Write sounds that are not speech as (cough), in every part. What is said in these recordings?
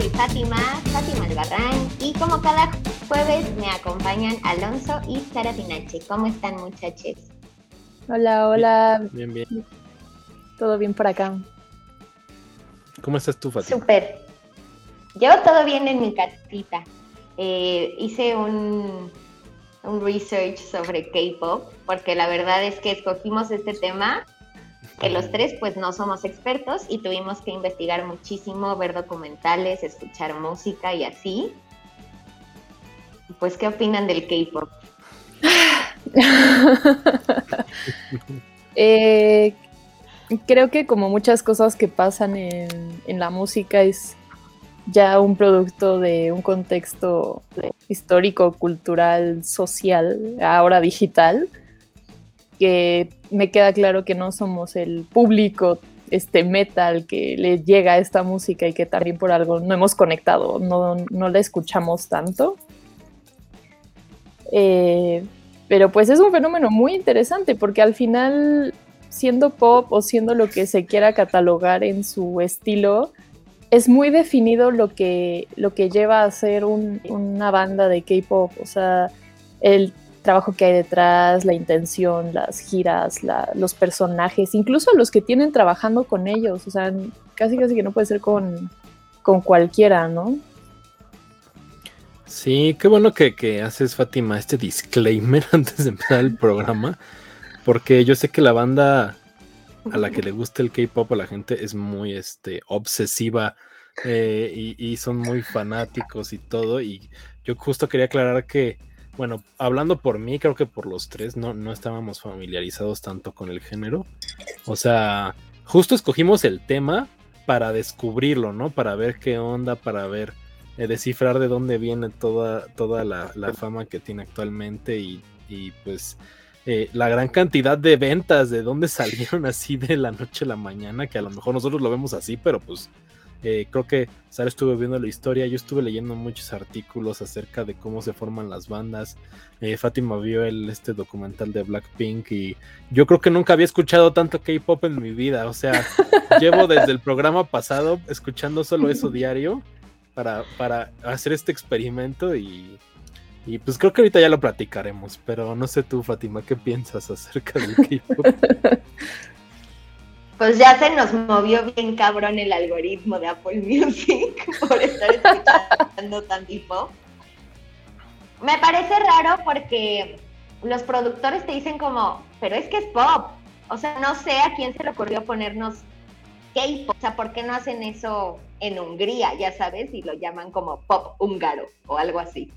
soy Fátima, Fátima Albarrán, y como cada jueves me acompañan Alonso y Sara Pinache. ¿Cómo están, muchachos? Hola, hola. Bien, bien. Todo bien por acá. ¿Cómo estás tú, Fátima? Súper. Yo todo bien en mi casita. Eh, hice un, un research sobre K-pop, porque la verdad es que escogimos este tema que los tres pues no somos expertos y tuvimos que investigar muchísimo, ver documentales, escuchar música y así. Pues, ¿qué opinan del K-pop? (laughs) Eh, creo que como muchas cosas que pasan en, en, la música es ya un producto de un contexto histórico, cultural, social, ahora digital que me queda claro que no somos el público este metal que le llega a esta música y que también por algo no hemos conectado, no, no la escuchamos tanto. Eh, pero pues es un fenómeno muy interesante porque al final, siendo pop o siendo lo que se quiera catalogar en su estilo, es muy definido lo que, lo que lleva a ser un, una banda de K-pop. O sea, el trabajo que hay detrás, la intención, las giras, los personajes, incluso los que tienen trabajando con ellos, o sea, casi casi que no puede ser con, con cualquiera, ¿no? Sí, qué bueno que, que, haces, Fátima, este disclaimer (laughs) antes de empezar el programa, porque yo sé que la banda a la que le gusta el K-pop a la gente es muy este, obsesiva eh, y, y son muy fanáticos y todo, y yo justo quería aclarar que bueno, hablando por mí, creo que por los tres no, no estábamos familiarizados tanto con el género. O sea, justo escogimos el tema para descubrirlo, ¿no? Para ver qué onda, para ver, eh, descifrar de dónde viene toda, toda la, fama que tiene actualmente y, y pues eh, la gran cantidad de ventas, de dónde (laughs) salieron así de la noche a la mañana, que a lo mejor nosotros lo vemos así, pero pues eh, creo que Sara estuvo viendo la historia, yo estuve leyendo muchos artículos acerca de cómo se forman las bandas. Eh, Fátima vio el, este documental de Blackpink y yo creo que nunca había escuchado tanto K-pop en mi vida. O sea, (laughs) llevo desde el programa pasado escuchando solo eso diario para, para hacer este experimento y, y pues creo que ahorita ya lo platicaremos. Pero no sé tú, Fátima, ¿qué piensas acerca del K-pop? (laughs) pues ya se nos movió bien cabrón el algoritmo de Apple Music (laughs) por estar escuchando tan tipo. Me parece raro porque los productores te dicen como, pero es que es pop. O sea, no sé a quién se le ocurrió ponernos K-pop. O sea, ¿por qué no hacen eso en Hungría, ya sabes? Y lo llaman como pop húngaro o algo así.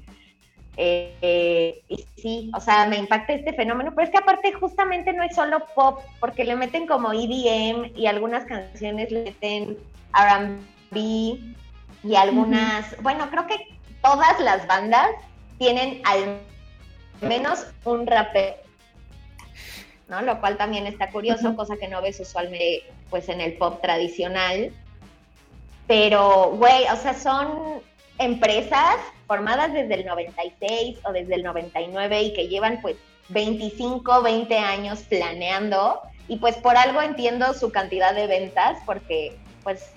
Eh, y sí, o sea, me impacta este fenómeno, pero es que aparte justamente no es solo pop, porque le meten como EDM y algunas canciones le meten RB y algunas, bueno, creo que todas las bandas tienen al menos un rapper, ¿no? Lo cual también está curioso, cosa que no ves usualmente pues en el pop tradicional. Pero, güey, o sea, son empresas formadas desde el 96 o desde el 99 y que llevan pues 25, 20 años planeando y pues por algo entiendo su cantidad de ventas porque pues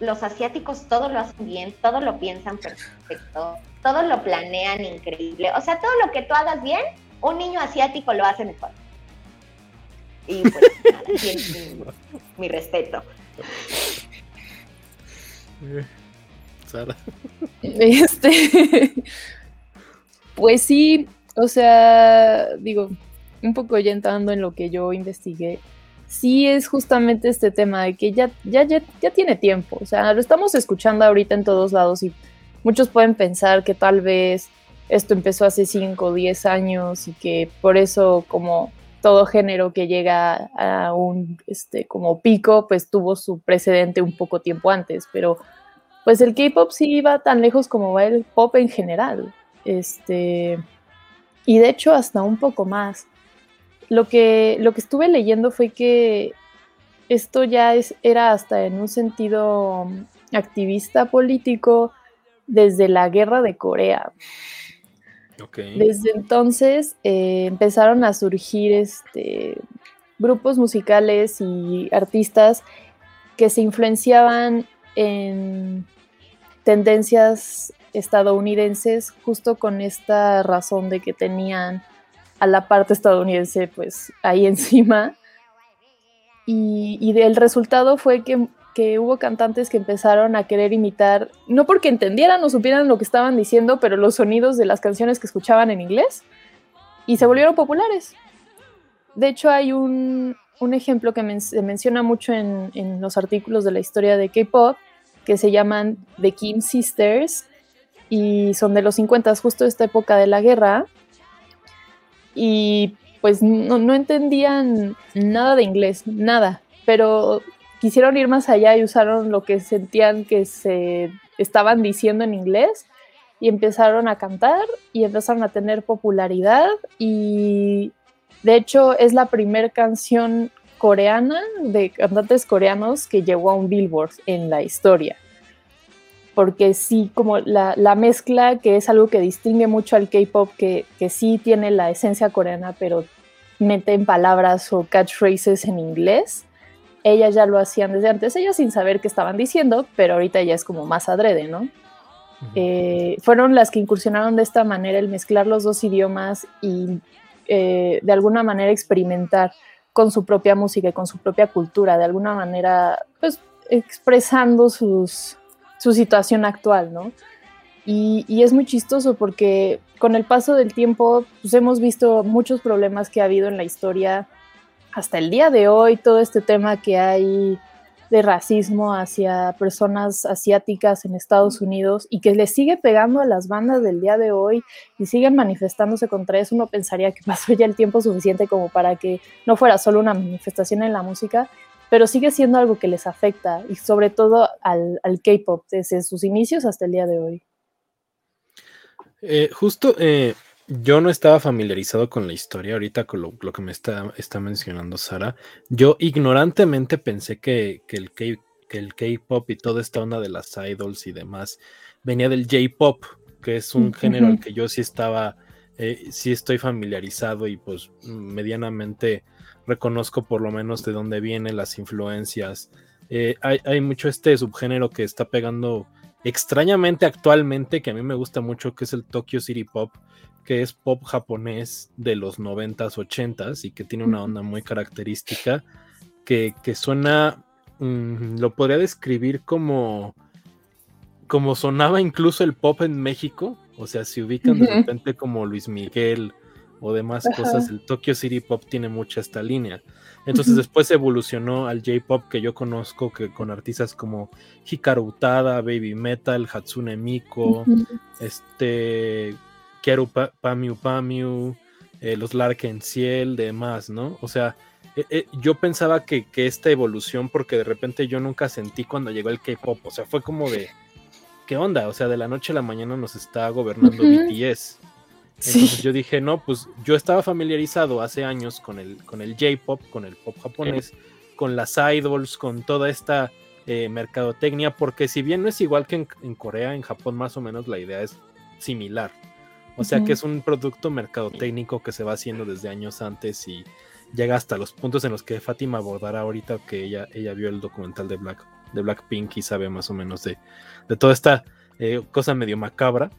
los asiáticos todo lo hacen bien, todo lo piensan perfecto, todo lo planean increíble, o sea, todo lo que tú hagas bien, un niño asiático lo hace mejor. Y pues (laughs) mi, mi respeto. Este, (laughs) pues sí, o sea, digo, un poco ya entrando en lo que yo investigué, sí es justamente este tema de que ya, ya, ya, tiene tiempo, o sea, lo estamos escuchando ahorita en todos lados y muchos pueden pensar que tal vez esto empezó hace 5 o 10 años y que por eso como todo género que llega a un este como pico pues tuvo su precedente un poco tiempo antes, pero pues el K-pop sí va tan lejos como va el pop en general. Este, y de hecho hasta un poco más. Lo que, lo que estuve leyendo fue que esto ya es, era hasta en un sentido activista político desde la guerra de Corea. Desde entonces eh, empezaron a surgir este, grupos musicales y artistas que se influenciaban en tendencias estadounidenses justo con esta razón de que tenían a la parte estadounidense pues ahí (laughs) encima y, y el resultado fue que, que, hubo cantantes que empezaron a querer imitar, no porque entendieran o supieran lo que estaban diciendo, pero los sonidos de las canciones que escuchaban en inglés y se volvieron populares. De hecho, hay un, un ejemplo que se menciona mucho en, en, los artículos de la historia de K-Pop, que se llaman The Kim Sisters, y son de los 50, justo esta época de la guerra. Y pues no, no entendían nada de inglés, nada, pero quisieron ir más allá y usaron lo que sentían que se estaban diciendo en inglés y empezaron a cantar y empezaron a tener popularidad y de hecho, es la primera canción coreana de cantantes coreanos que llegó a un Billboard en la historia. Porque sí, como la, la mezcla, que es algo que distingue mucho al K-pop, que, que sí tiene la esencia coreana, pero meten palabras o catchphrases en inglés. Ellas ya lo hacían desde antes, ellas sin saber qué estaban diciendo, pero ahorita ya es como más adrede, ¿no? Eh, fueron las que incursionaron de esta manera el mezclar los dos idiomas y eh, de alguna manera experimentar con su propia música y con su propia cultura, de alguna manera, pues expresando sus, su situación actual, ¿no? Y, y, es muy chistoso porque con el paso del tiempo pues hemos visto muchos problemas que ha habido en la historia hasta el día de hoy, todo este tema que hay de racismo hacia personas asiáticas en Estados Unidos y que le sigue pegando a las bandas del día de hoy y siguen manifestándose contra eso, uno pensaría que (laughs) pasó ya el tiempo suficiente como para que no fuera solo una manifestación en la música, pero sigue siendo algo que les afecta y sobre todo al, K-Pop desde sus inicios hasta el día de hoy. Eh, justo eh, yo no estaba familiarizado con la historia, ahorita con lo, lo que me está, está, mencionando Sara. Yo ignorantemente pensé que, que el K, que el K-pop y toda esta onda de las idols y demás venía del J-pop, que es un uh -huh. género al que yo sí estaba, eh, sí estoy familiarizado y pues medianamente reconozco por lo menos de dónde vienen las influencias. Eh, hay, hay mucho este subgénero que está pegando extrañamente actualmente, que a mí me gusta mucho, que es el Tokyo City Pop, que es pop japonés de los 90s, 80s y que tiene una onda muy característica, que, que suena, mmm, lo podría describir como, como sonaba incluso el pop en México, o sea, si ubican de repente como Luis Miguel o demás Ajá. cosas, el Tokyo City Pop tiene mucha esta línea. Entonces uh -huh. después evolucionó al J-Pop que yo conozco que con artistas como Hikaru Utada, Baby Metal, Hatsune Miku, uh -huh. este Kieru pa Pamiu Pamiu, eh, los Larken Ciel, demás, ¿no? O sea, eh, eh, yo pensaba que, que, esta evolución, porque de repente yo nunca sentí cuando llegó el K-pop, o sea, fue como de, ¿qué onda? O sea, de la noche a la mañana nos está gobernando uh -huh. BTS. Entonces sí. yo dije, no, pues yo estaba familiarizado hace años con el, con el J-pop, con el pop japonés, con las idols, con toda esta eh, mercadotecnia, porque si bien no es igual que en, en, Corea, en Japón más o menos la idea es similar. O sea uh -huh. que es un producto mercadotécnico que se va haciendo desde años antes y llega hasta los puntos en los que Fátima abordará ahorita que ella, ella vio el documental de Black de Blackpink y sabe más o menos de, de toda esta eh, cosa medio macabra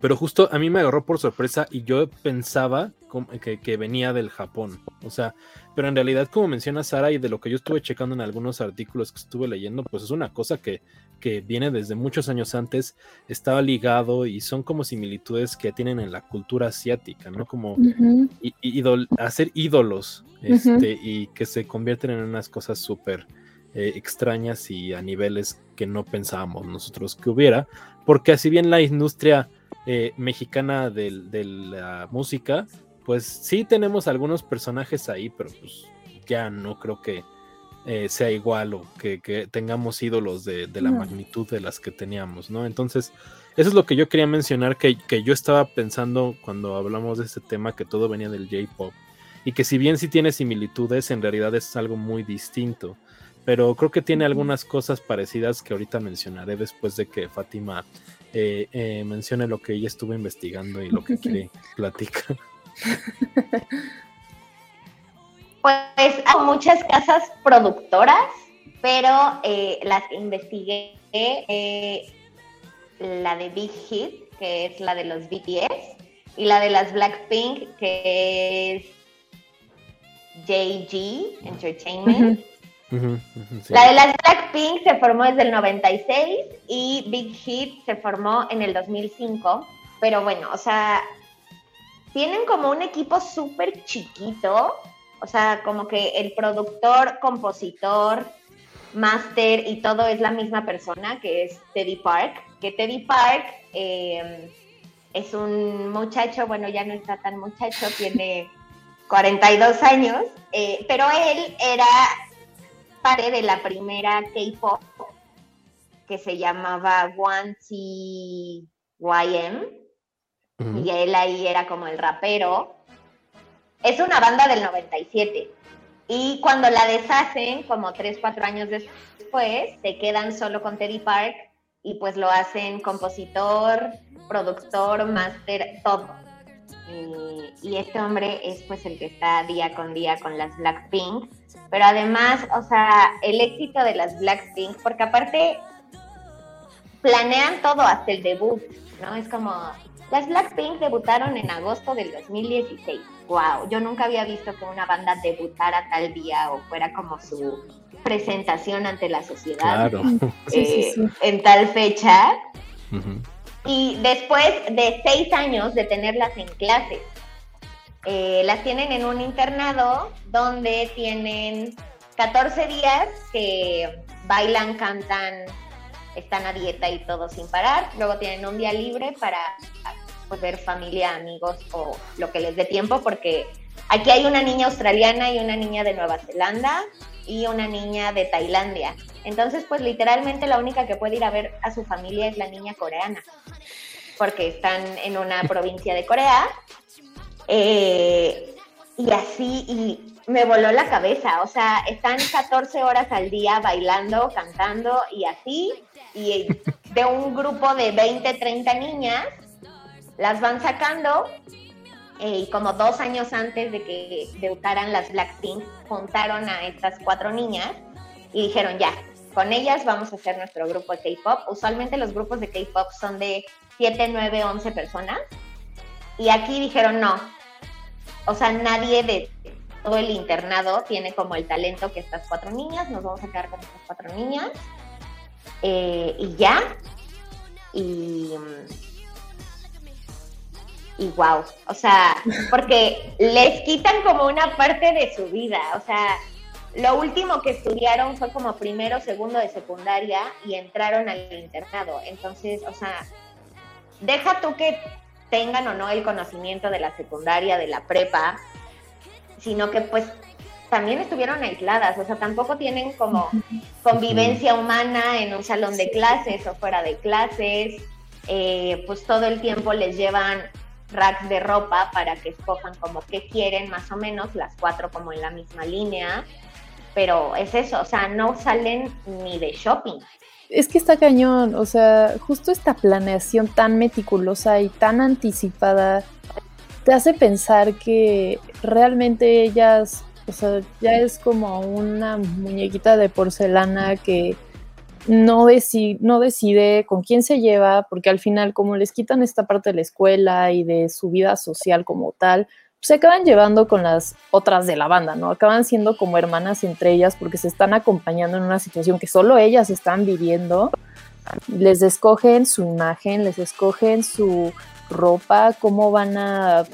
pero justo a mí me agarró por sorpresa y yo pensaba que, que, venía del Japón. O sea, pero en realidad, como menciona Sara, y de lo que yo estuve checando en algunos artículos que estuve leyendo, pues es una cosa que, que viene desde muchos años antes, estaba ligado y son como similitudes que tienen en la cultura asiática, ¿no? Como uh -huh. hacer ídolos este, uh -huh. y que se convierten en unas cosas súper eh, extrañas y a niveles que no pensábamos nosotros que hubiera, porque así bien la industria eh, mexicana de, de, la música, pues sí tenemos algunos personajes ahí, pero pues ya no creo que eh, sea igual o que, que tengamos ídolos de, de la no. magnitud de las que teníamos, ¿no? Entonces, eso es lo que yo quería mencionar, que, que yo estaba pensando cuando hablamos de este tema, que todo venía del J-Pop, y que si bien sí tiene similitudes, en realidad es algo muy distinto pero creo que tiene algunas cosas parecidas que ahorita mencionaré después de que Fátima eh, eh, mencione lo que ella estuvo investigando y lo que (laughs) quiere platicar. Pues hay muchas casas productoras, pero eh, las que investigué, eh, la de Big Hit, que es la de los BTS, y la de las Blackpink, que es JG Entertainment. La de las Blackpink se formó desde el 96 y Big Hit se formó en el 2005. Pero bueno, o sea, tienen como un equipo súper chiquito. O sea, como que el productor, compositor, máster y todo es la misma persona, que es Teddy Park. Que Teddy Park eh, es un muchacho, bueno, ya no está tan muchacho, tiene 42 años, eh, pero él era parte de la primera K-pop que se llamaba One YM y él ahí era como el rapero. Es una banda del 97 y cuando la deshacen, como 3, 4 años después, se quedan solo con Teddy Park y pues lo hacen compositor, productor, máster, todo. Y, este hombre es pues el que está día con día con las Blackpink, pero además, o sea, el éxito de las Blackpink, porque aparte planean todo hasta el debut, ¿no? Es como, las Blackpink debutaron en agosto del 2016. Wow, yo nunca había visto que una banda debutara tal día o fuera como su presentación ante la sociedad claro. Eh, (laughs) en tal fecha. Y después de seis años de tenerlas en clases, eh, las tienen en un internado donde tienen 14 días que bailan, cantan, están a dieta y todo sin parar. Luego tienen un día libre para pues, ver familia, amigos o lo que les dé tiempo, porque aquí hay una niña australiana y una niña de Nueva Zelanda y una niña de Tailandia. Entonces, pues literalmente la única que puede ir a ver a su familia es la niña coreana, porque están en una provincia de Corea. Eh, y así, y me voló la cabeza, o sea, están 14 horas al día bailando, cantando y así, y de un grupo de 20, 30 niñas, las van sacando eh, y como dos años antes de que debutaran las Blackpink, juntaron a estas cuatro niñas y dijeron, ya, con ellas vamos a hacer nuestro grupo de K-Pop. Usualmente los grupos de K-Pop son de 7, 9, 11 personas. Y aquí dijeron, no. O sea, nadie de todo el internado tiene como el talento que estas cuatro niñas. Nos vamos a quedar con estas cuatro niñas. Eh, y ya. Y y wow, o sea, porque (laughs) les quitan como una parte de su vida, o sea, lo último que estudiaron fue como primero, segundo de secundaria y entraron al internado, entonces, o sea, deja tú que tengan o no el conocimiento de la secundaria, de la prepa, sino que pues también estuvieron aisladas, o sea, tampoco tienen como convivencia humana en un salón de clases o fuera de clases, eh, pues todo el tiempo les llevan racks de ropa para que escojan como qué quieren más o menos, las cuatro como en la misma línea, pero es eso, o sea, no salen ni de shopping. Es que está cañón, o sea, justo esta planeación tan meticulosa y tan anticipada te hace pensar que realmente ellas, o sea, ya es como una muñequita de porcelana que no, no decide con quién se lleva, porque al final como les quitan esta parte de la escuela y de su vida social como tal, se acaban llevando con las otras de la banda, ¿no? Acaban siendo como hermanas entre ellas porque se están acompañando en una situación que solo ellas están viviendo. Les escogen su imagen, les escogen su ropa, cómo van a,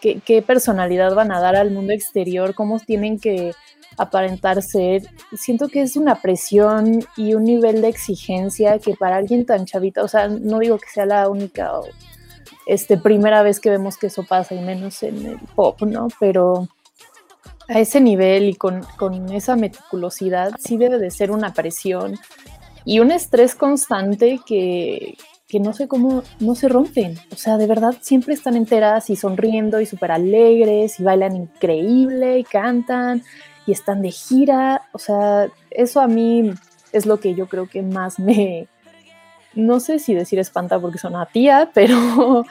qué, qué personalidad van a dar al mundo exterior, cómo tienen que aparentar ser, siento que es una presión y un nivel de exigencia que para alguien tan chavita, o sea, no digo que sea la única este, primera vez que vemos que eso pasa y menos en el pop, ¿no? Pero a ese nivel y con, con esa meticulosidad sí debe de ser una presión y un estrés constante que, que no sé cómo no se rompen. O sea, de verdad siempre están enteras y sonriendo y súper alegres y bailan increíble y cantan y están de gira. O sea, eso a mí es lo que yo creo que más me, no sé si decir espanta porque son a tía, (laughs) pero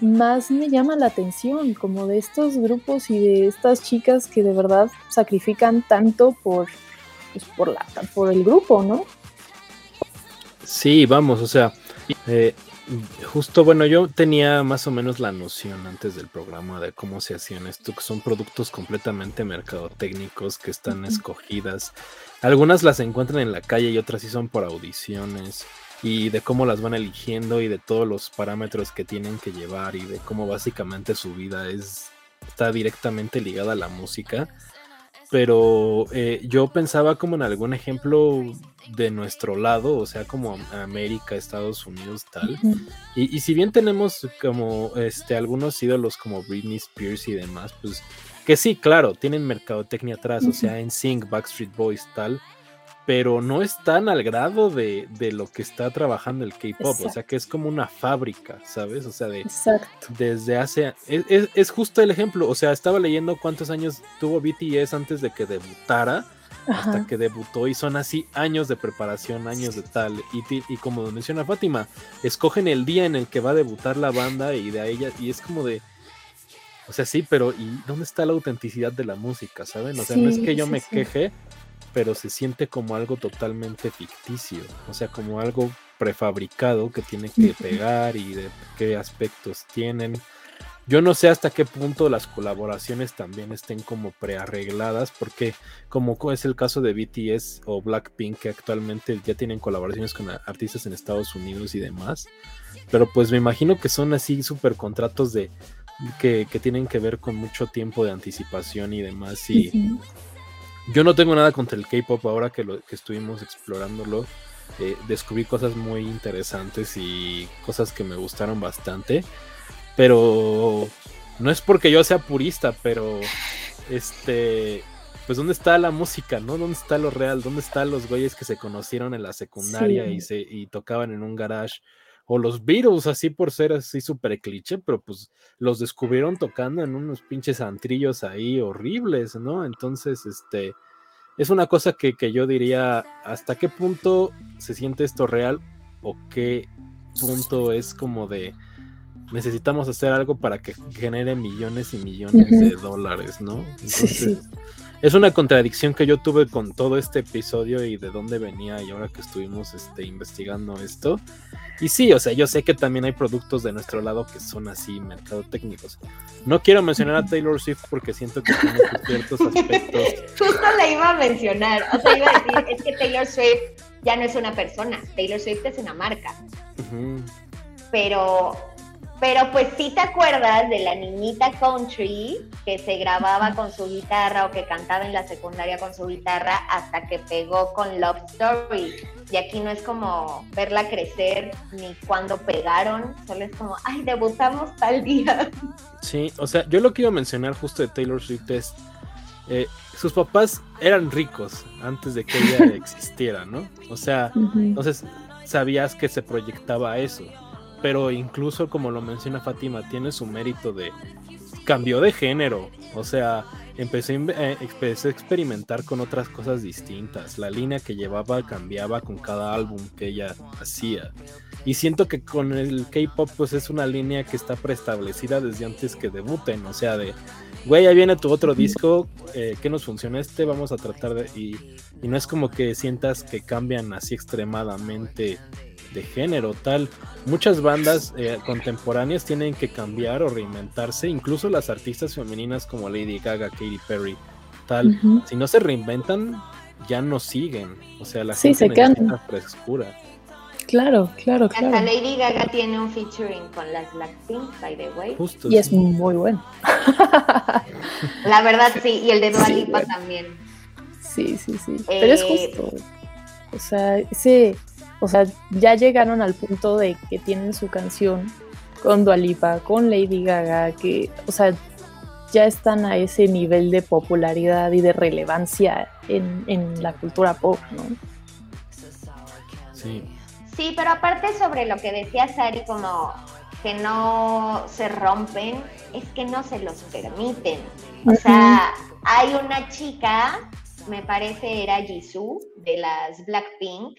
más me llama la atención, como de estos grupos y de estas chicas que de verdad sacrifican tanto por, pues, por, la, por el grupo, ¿no? Sí, vamos, o sea, Eh, justo, bueno, yo tenía más o menos la noción antes del programa de cómo se hacían esto, que son productos completamente mercadotécnicos que están escogidas. Algunas las encuentran en la calle y otras sí son por audiciones y de cómo las van eligiendo y de todos los parámetros que tienen que llevar y de cómo básicamente su vida es está directamente ligada a la música. Pero eh, yo pensaba como en algún ejemplo de nuestro lado, o sea, como América, Estados Unidos, tal. y, si bien tenemos como este algunos ídolos como Britney Spears y demás, pues que sí, claro, tienen mercadotecnia atrás, o sea, en Sync, Backstreet Boys, tal pero no están al grado de, lo que está trabajando el K-pop, o sea que es como una fábrica, ¿sabes? O sea, de, desde hace. Es, justo el ejemplo, o sea, estaba leyendo cuántos años tuvo BTS antes de que debutara, hasta que debutó, y son así años de preparación, años de tal. Y, y como menciona Fátima, escogen el día en el que va a debutar la banda y de ella, y es como de. O sea, sí, pero ¿y dónde está la autenticidad de la música, saben? O sea, no es que yo me queje, pero se siente como algo totalmente ficticio, o sea, como algo prefabricado que tiene que pegar y de qué aspectos tienen. Yo no sé hasta qué punto las colaboraciones también estén como prearregladas, porque como es el caso de BTS o Blackpink, que actualmente ya tienen colaboraciones con artistas en Estados Unidos y demás, pero pues me imagino que son así super contratos de que, que tienen que ver con mucho tiempo de anticipación y demás, y, yo no tengo nada contra el K-pop ahora que, lo, que estuvimos explorándolo. Eh, descubrí cosas muy interesantes y cosas que me gustaron bastante. Pero no es porque yo sea purista, pero este, pues dónde está la música, ¿no? ¿Dónde está lo real? ¿Dónde están los güeyes que se conocieron en la secundaria y se y tocaban en un garage? O los Beatles, así por ser así súper cliché, pero pues los descubrieron tocando en unos pinches antrillos ahí horribles, ¿no? Entonces, este, es una cosa que, yo diría, ¿hasta qué punto se siente esto real o qué punto es como de necesitamos hacer algo para que genere millones y millones de dólares, ¿no? Entonces, es una contradicción que yo tuve con todo este episodio y de dónde venía y ahora que estuvimos este, investigando esto. Y sí, o sea, yo sé que también hay productos de nuestro lado que son así, mercadotécnicos. No quiero mencionar a Taylor Swift porque siento que tiene ciertos aspectos. (laughs) Justo la iba a mencionar, o sea, iba a decir, es que Taylor Swift ya no es una persona, Taylor Swift es una marca. Pero pero pues sí te acuerdas de la niñita country que se grababa con su guitarra o que cantaba en la secundaria con su guitarra hasta que pegó con Love Story. Y aquí no es como verla crecer ni cuando pegaron, solo es como, ay, debutamos tal día. Sí, o sea, yo lo que iba a mencionar justo de Taylor Swift es, eh, sus papás eran ricos antes de que ella (laughs) existiera, ¿no? O sea, entonces sabías que se proyectaba eso pero incluso como lo menciona Fátima, tiene su mérito de cambio de género, o sea, empecé, eh, empecé, a experimentar con otras cosas distintas, la línea que llevaba cambiaba con cada álbum que ella hacía. Y siento que con el K-pop pues es una línea que está preestablecida desde antes que debuten, o sea, de, güey, ahí viene tu otro disco, eh, ¿qué nos funciona este? Vamos a tratar de... Y, y no es como que sientas que cambian así extremadamente de género, tal. Muchas bandas eh, contemporáneas tienen que cambiar o reinventarse, incluso las artistas femeninas como Lady Gaga, Katy Perry, tal. Si no se reinventan, ya no siguen. O sea, la gente se necesita frescura. Claro, claro, claro. Hasta Lady Gaga tiene un featuring con las Blackpink, by the way. y es muy bueno. (laughs) La verdad sí, y el de Dua Lipa también. Sí, sí, sí. Pero es eh, justo. O sea, ese o sea, ya llegaron al punto de que tienen su canción con Dualipa, con Lady Gaga, que, o sea, ya están a ese nivel de popularidad y de relevancia en, la cultura pop, ¿no? Sí. Sí, pero aparte sobre lo que decía Sari, como que no se rompen, es que no se los permiten. O sea, hay una chica, me parece era Jisoo, de las Blackpink,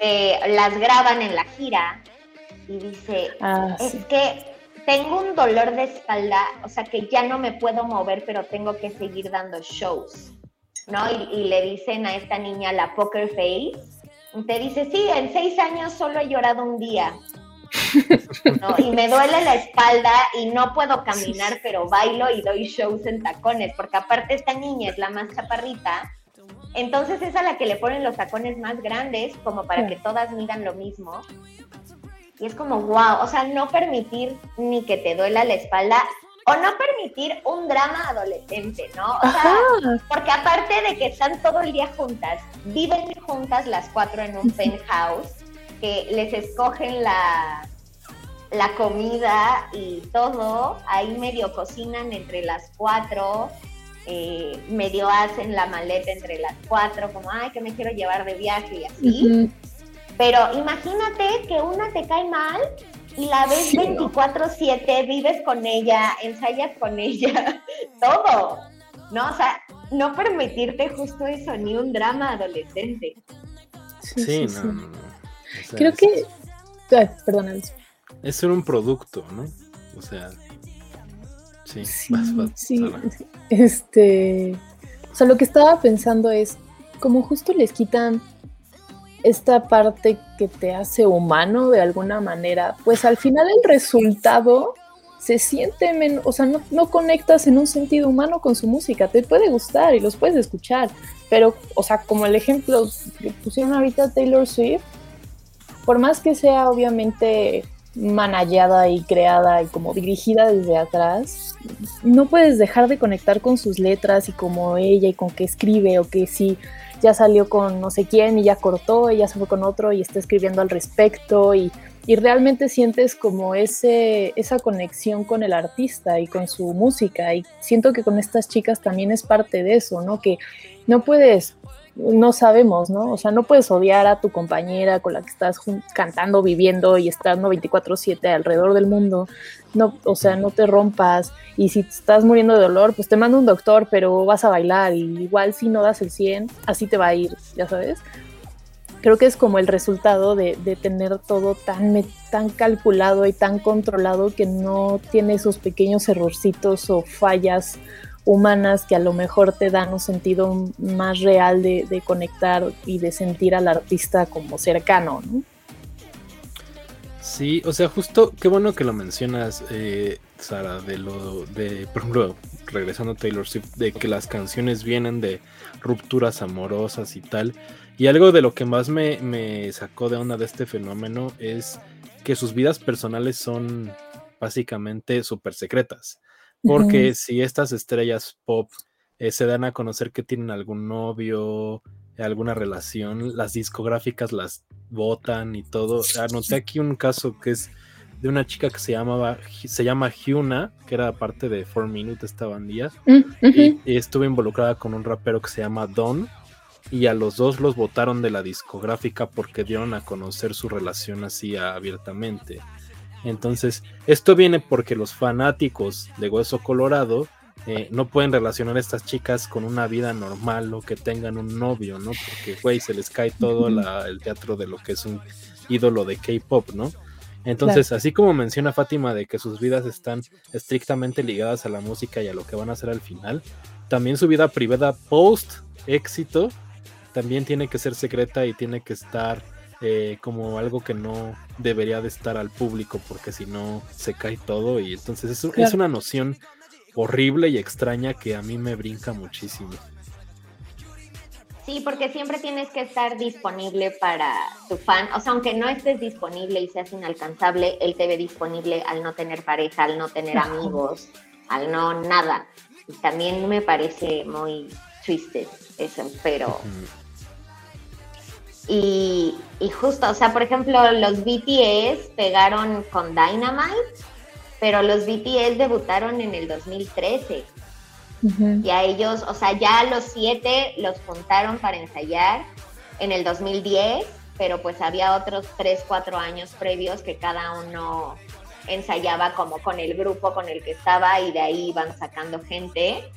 eh, las graban en la gira y dice, ah, es que tengo un dolor de espalda, o sea que ya no me puedo mover, pero tengo que seguir dando shows, ¿no? Y, le dicen a esta niña la poker face, te dice, sí, en seis años solo he llorado un día. (laughs) Y me duele la espalda y no puedo caminar, pero bailo y doy shows en tacones, porque aparte esta niña es la más chaparrita, entonces es a la que le ponen los tacones más grandes, como para que todas midan lo mismo. Y es como, wow, o sea, no permitir ni que te duela la espalda o no permitir un drama adolescente, ¿no? O sea, porque aparte de que están todo el día juntas, viven juntas las cuatro en un penthouse, que les escogen la, la comida y todo, ahí medio cocinan entre las cuatro, eh, medio hacen la maleta entre las cuatro, como, ay, que me quiero llevar de viaje y así. Pero imagínate que una te cae mal y la ves 24/7, vives con ella, ensayas con ella, (laughs) todo, ¿no? O sea, no permitirte justo eso, ni un drama adolescente. Sí, no, no, Creo que... perdón, Es ser un producto, ¿no? O sea... Sí, sí, Este... O sea, lo que estaba pensando es, como justo les quitan esta parte que te hace humano de alguna manera, pues al final el resultado se siente menos, o sea, no, conectas en un sentido humano con su música, te puede gustar y los puedes escuchar, pero, o sea, como el ejemplo que pusieron ahorita Taylor Swift, por más que sea obviamente manallada y creada y como dirigida desde atrás, no puedes dejar de conectar con sus letras y como ella y con qué escribe o que si ya salió con no sé quién y ya cortó y ya se fue con otro y está escribiendo al respecto y, y realmente sientes como ese, esa conexión con el artista y con su música y siento que con estas chicas también es parte de eso, ¿no? Que no puedes no sabemos, ¿no? O sea, no puedes odiar a tu compañera con la que estás cantando, viviendo y estando 24/7 alrededor del mundo. No, o sea, no te rompas. Y si estás muriendo de dolor, pues te manda un doctor, pero vas a bailar. Y igual si no das el 100, así te va a ir, ya sabes. Creo que es como el resultado de, de tener todo tan, tan calculado y tan controlado que no tiene esos pequeños errorcitos o fallas humanas que a lo mejor te dan un sentido más real de, conectar y de sentir al artista como cercano, ¿no? Sí, o sea, justo, qué bueno que lo mencionas, eh, Sara, de lo de, por ejemplo, regresando a Taylor Swift, de que las canciones vienen de rupturas amorosas y tal. Y algo de lo que más me, me sacó de onda de este fenómeno es que sus vidas personales son básicamente súper secretas. Porque si estas estrellas pop eh, se dan a conocer que tienen algún novio, alguna relación, las discográficas las votan y todo. Anoté aquí un caso que es de una chica que se llamaba se llama Hyuna, que era parte de Four Minutes esta bandía, mm, y, y, estuvo involucrada con un rapero que se llama Don, y a los dos los votaron de la discográfica porque dieron a conocer su relación así abiertamente. Entonces, esto viene porque los fanáticos de Hueso Colorado eh, no pueden relacionar a estas chicas con una vida normal o que tengan un novio, ¿no? Porque, güey, se les cae todo el teatro de lo que es un ídolo de K-pop, ¿no? Entonces, así como menciona Fátima de que sus vidas están estrictamente ligadas a la música y a lo que van a hacer al final, también su vida privada post éxito también tiene que ser secreta y tiene que estar eh, como algo que no debería de estar al público porque si no se cae todo y entonces es, es una noción horrible y extraña que a mí me brinca muchísimo. Sí, porque siempre tienes que estar disponible para tu fan. O sea, aunque no estés disponible y seas inalcanzable, él te ve disponible al no tener pareja, al no tener amigos, al no nada. Y también me parece muy triste eso, pero y, justo, o sea, por ejemplo, los BTS pegaron con Dynamite, pero los BTS debutaron en el 2013. Y a ellos, o sea, ya los siete los juntaron para ensayar en el 2010, pero pues había otros tres, cuatro años previos que cada uno ensayaba como con el grupo con el que estaba y de ahí iban sacando gente.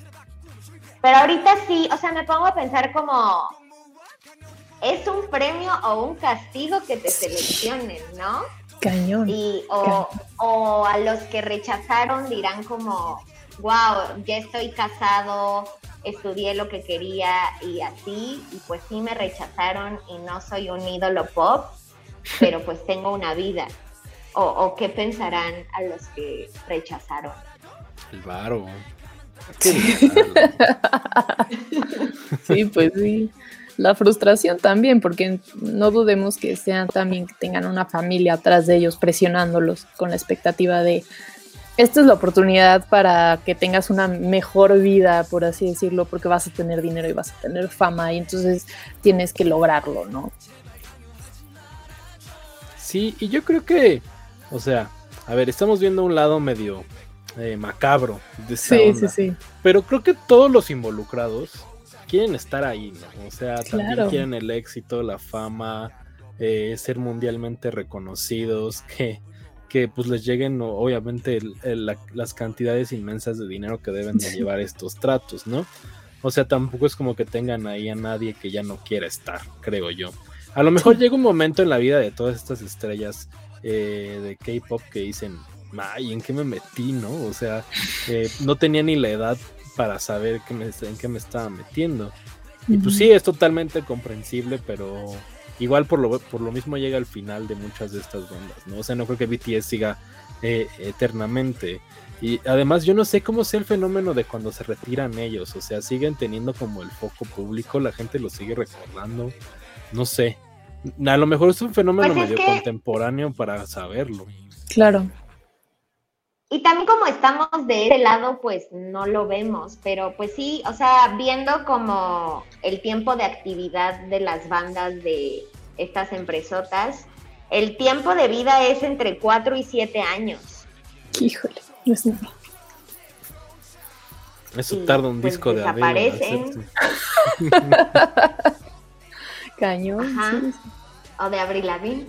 Pero ahorita sí, o sea, me pongo a pensar como, es un premio o un castigo que te seleccionen, ¿no? Cañón. Y, o, a los que rechazaron dirán como, wow, ya estoy casado estudié lo que quería y así, y pues sí me rechazaron y no soy un ídolo pop, (laughs) pero pues tengo una vida. ¿O, qué pensarán a los que rechazaron? El varo. (laughs) sí, pues sí. La frustración también, porque no dudemos que sean también que tengan una familia atrás de ellos presionándolos con la expectativa de esta es la oportunidad para que tengas una mejor vida, por así decirlo, porque vas a tener dinero y vas a tener fama y entonces tienes que lograrlo, ¿no? Sí, y yo creo que, o sea, a ver, estamos viendo un lado medio eh, macabro de esa sí, sí, sí. Pero creo que todos los involucrados quieren estar ahí, ¿no? O sea, también quieren el éxito, la fama, eh, ser mundialmente reconocidos, (laughs) que que pues les lleguen obviamente las cantidades inmensas de dinero que deben de llevar estos tratos, ¿no? O sea, tampoco es como que tengan ahí a nadie que ya no quiera estar, creo yo. A lo mejor llega un momento en la vida de todas estas estrellas eh, de K-pop que dicen, ay, ¿en qué me metí, no? O sea, eh, no tenía ni la edad para saber en qué me estaba metiendo. Y pues sí, es totalmente comprensible, pero igual por lo, por lo mismo llega al final de muchas de estas bandas, ¿no? O sea, no creo que BTS siga eh, eternamente. Y además yo no sé cómo sea el fenómeno de cuando se retiran ellos, o sea, siguen teniendo como el foco público, la gente lo sigue recordando, no sé. A lo mejor es un fenómeno pues medio contemporáneo para saberlo. Claro. Y también como estamos de ese lado, pues no lo vemos, pero pues sí, o sea, viendo como el tiempo de actividad de las bandas de estas empresotas, el tiempo de vida es entre 4 y 7 años. Híjole, no es nada. Eso tarda un pues, disco de Desaparecen. (laughs) Cañón. O de Abril Lavigne.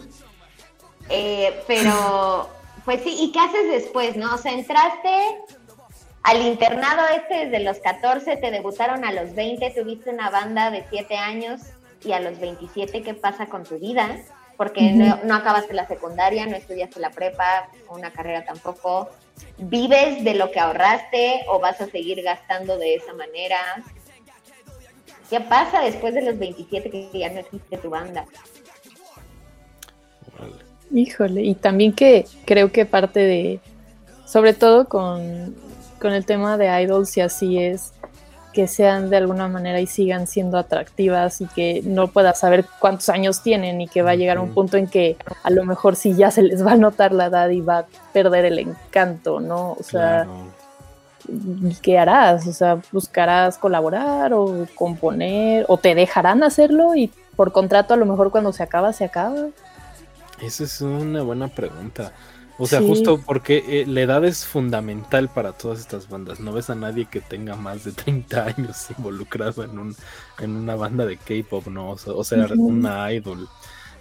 Eh, pero pues sí, ¿y qué haces después, no? O sea, entraste al internado este desde los 14, te debutaron a los 20, tuviste una banda de 7 años y a los 27, ¿qué pasa con tu vida? Porque no, acabaste la secundaria, no estudiaste la prepa, una carrera tampoco. ¿Vives de lo que ahorraste o vas a seguir gastando de esa manera? ¿Qué pasa después de los 27 que ya no existe tu banda? Híjole, y también que creo que parte de, sobre todo con, el tema de idols y así es, que sean de alguna manera y sigan siendo atractivas y que no puedas saber cuántos años tienen y que va a llegar un punto en que a lo mejor sí ya se les va a notar la edad y va a perder el encanto, ¿no? O sea, ¿qué harás? O sea, buscarás colaborar o componer o te dejarán hacerlo y por contrato a lo mejor cuando se acaba, se acaba. Esa es una buena pregunta. O sea, justo porque eh, la edad es fundamental para todas estas bandas. No ves a nadie que tenga más de 30 años (laughs) involucrado en, un, en una banda de K-pop, ¿no? O sea, una idol.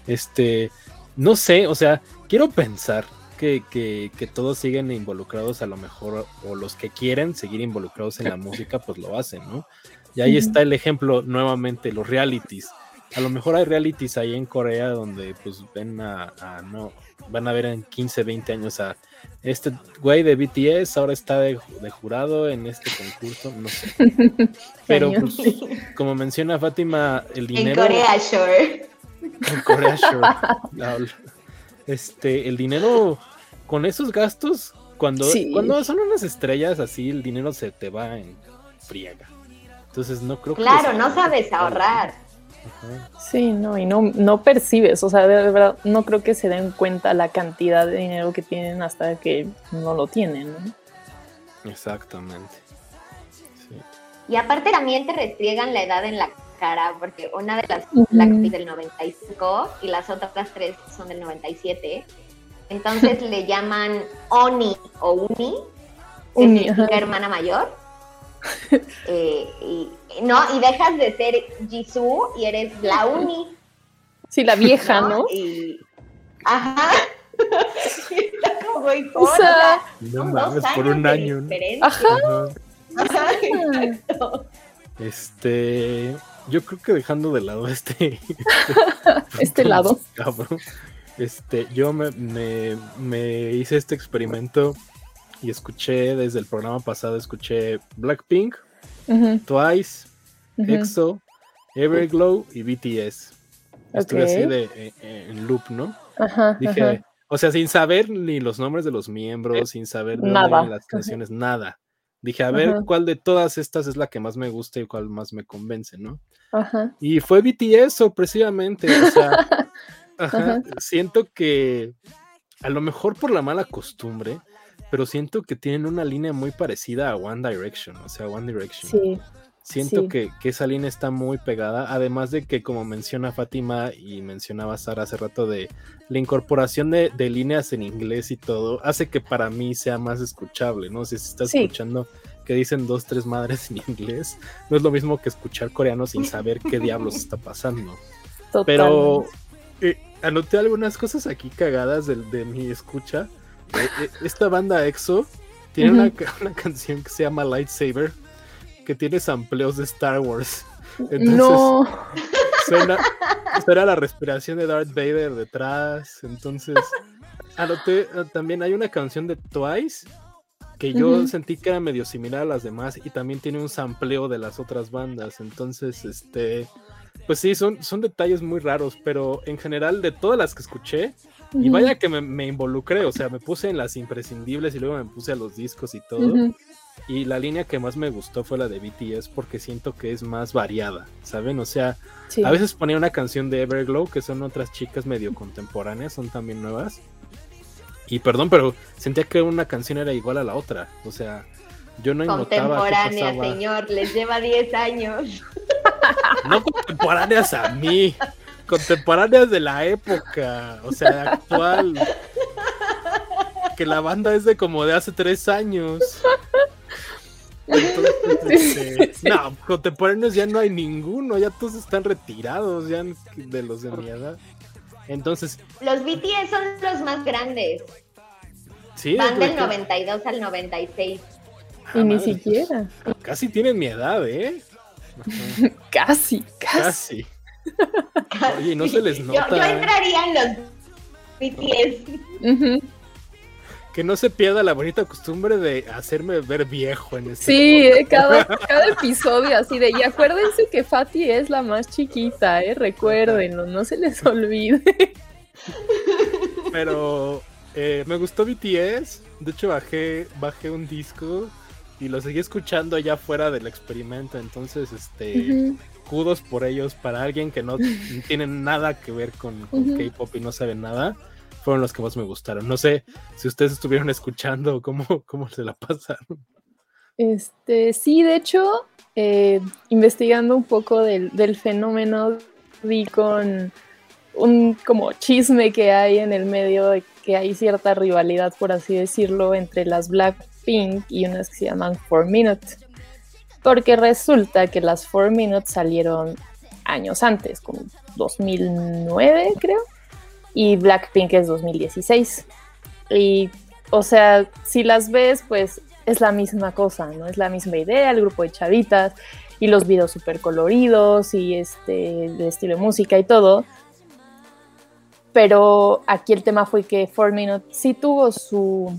Este, no sé, o sea, quiero pensar que, que, que, todos siguen involucrados a lo mejor, o los que quieren seguir involucrados en la (laughs) música, pues lo hacen, ¿no? Y ahí está el ejemplo nuevamente, los realities a lo mejor hay realities ahí en Corea donde pues ven a, no, van a ver en 15, 20 años a este güey de BTS ahora está de, jurado en este concurso, no sé. (laughs) Pero pues, como menciona Fátima, el dinero... En Corea Shore. En Corea Shore. Este, el dinero con esos gastos, cuando, cuando son unas estrellas así, el dinero se te va en friega. Entonces no creo que... Claro, no sabes ahorrar. Sí, no, y no, no percibes, o sea, de verdad, no creo que se den cuenta la cantidad de dinero que tienen hasta que no lo tienen, Exactamente. Y aparte también te restriegan la edad en la cara, porque una de las uh del 95 y las otras tres son del 97. Entonces le llaman Oni o Uni, Uni hermana mayor. (laughs) Eh, y, no, y dejas de ser Jisoo y eres la uni. Sí, la vieja, ¿no? ajá. (laughs) o sea, no mames, por un año. Ajá. (laughs) Este, yo creo que dejando de lado este, este lado, este, yo me, me, me hice este experimento y escuché desde el programa pasado, escuché Blackpink, Twice. EXO, Everglow y BTS. Estuve así de eh, eh, en loop, ¿no? Ajá, Dije, ajá. o sea, sin saber ni los nombres de los miembros, sin saber de dónde Nada. vienen las canciones, nada. Dije, a ver cuál de todas estas es la que más me gusta y cuál más me convence, ¿no? Ajá. Y fue BTS sorpresivamente, o sea, (laughs) siento que a lo mejor por la mala costumbre, pero siento que tienen una línea muy parecida a One Direction, o sea, One Direction. Sí. Siento sí. que, que esa línea está muy pegada, además de que como menciona Fátima y mencionaba Sara hace rato de la incorporación de, de líneas en inglés y todo, hace que para mí sea más escuchable, ¿no? Si se está Sí. escuchando que dicen dos, tres madres en inglés, no es lo mismo que escuchar coreano sin saber qué diablos está pasando. Pero eh, anoté algunas cosas aquí cagadas de, de mi escucha. Eh, eh, esta banda EXO tiene (laughs) una, canción que se llama Lightsaber, que tiene sampleos de Star Wars. (laughs) Entonces no. suena, (laughs) suena la respiración de Darth Vader detrás. Entonces, anoté eh, también hay una canción de Twice que yo sentí que era medio similar a las demás y también tiene un sampleo de las otras bandas. Entonces, este, pues sí, son, son detalles muy raros, pero en general de todas las que escuché, y vaya que me, me involucré, o sea, me puse en las imprescindibles y luego me puse a los discos y todo. Y la línea que más me gustó fue la de BTS porque siento que es más variada, ¿saben? O sea, Sí. a veces ponía una canción de Everglow, que son otras chicas medio contemporáneas, son también nuevas. Y perdón, pero sentía que una canción era igual a la otra. O sea, yo no Contemporánea, señor, les lleva 10 años. No contemporáneas a mí, contemporáneas de la época, o sea, actual. Que la banda es de como de hace tres años. Entonces, este, Sí. no, contemporáneos ya no hay ninguno, ya todos están retirados, ya de los de mi edad. Entonces, Los BTS son los más grandes. sí, Van de del que- 92 al 96. Ah, Y ni madre, siquiera. Casi tienen mi edad, ¿eh? (laughs) Casi, casi. Casi. Oye, no se les Yo, nota. yo ¿eh? entraría en los BTS. Que no se pierda la bonita costumbre de hacerme ver viejo en este Sí, eh, cada, cada episodio así de, y acuérdense que Fati es la más chiquita, eh, recuérdenlo, no se les olvide. Pero eh, me gustó BTS. De hecho, bajé, bajé un disco y lo seguí escuchando allá fuera del experimento. Entonces, este. Kudos por ellos. Para alguien que no (laughs) tienen nada que ver con. K-pop y no saben nada, fueron los que más me gustaron. No sé si ustedes estuvieron escuchando cómo, (laughs) cómo se la pasaron. Este, sí, de hecho, eh, investigando un poco del, del fenómeno, vi con un como chisme que hay en el medio de que hay cierta rivalidad, por así decirlo, entre las Blackpink y unas que se llaman 4 Minute. Porque resulta que las 4 Minute salieron años antes, como 2009 creo, y Blackpink es 2016. Y, o sea, si las ves, pues es la misma cosa, ¿no? Es la misma idea, el grupo de chavitas y los videos súper coloridos y este, de estilo de música y todo. Pero aquí el tema fue que 4 Minute sí tuvo su,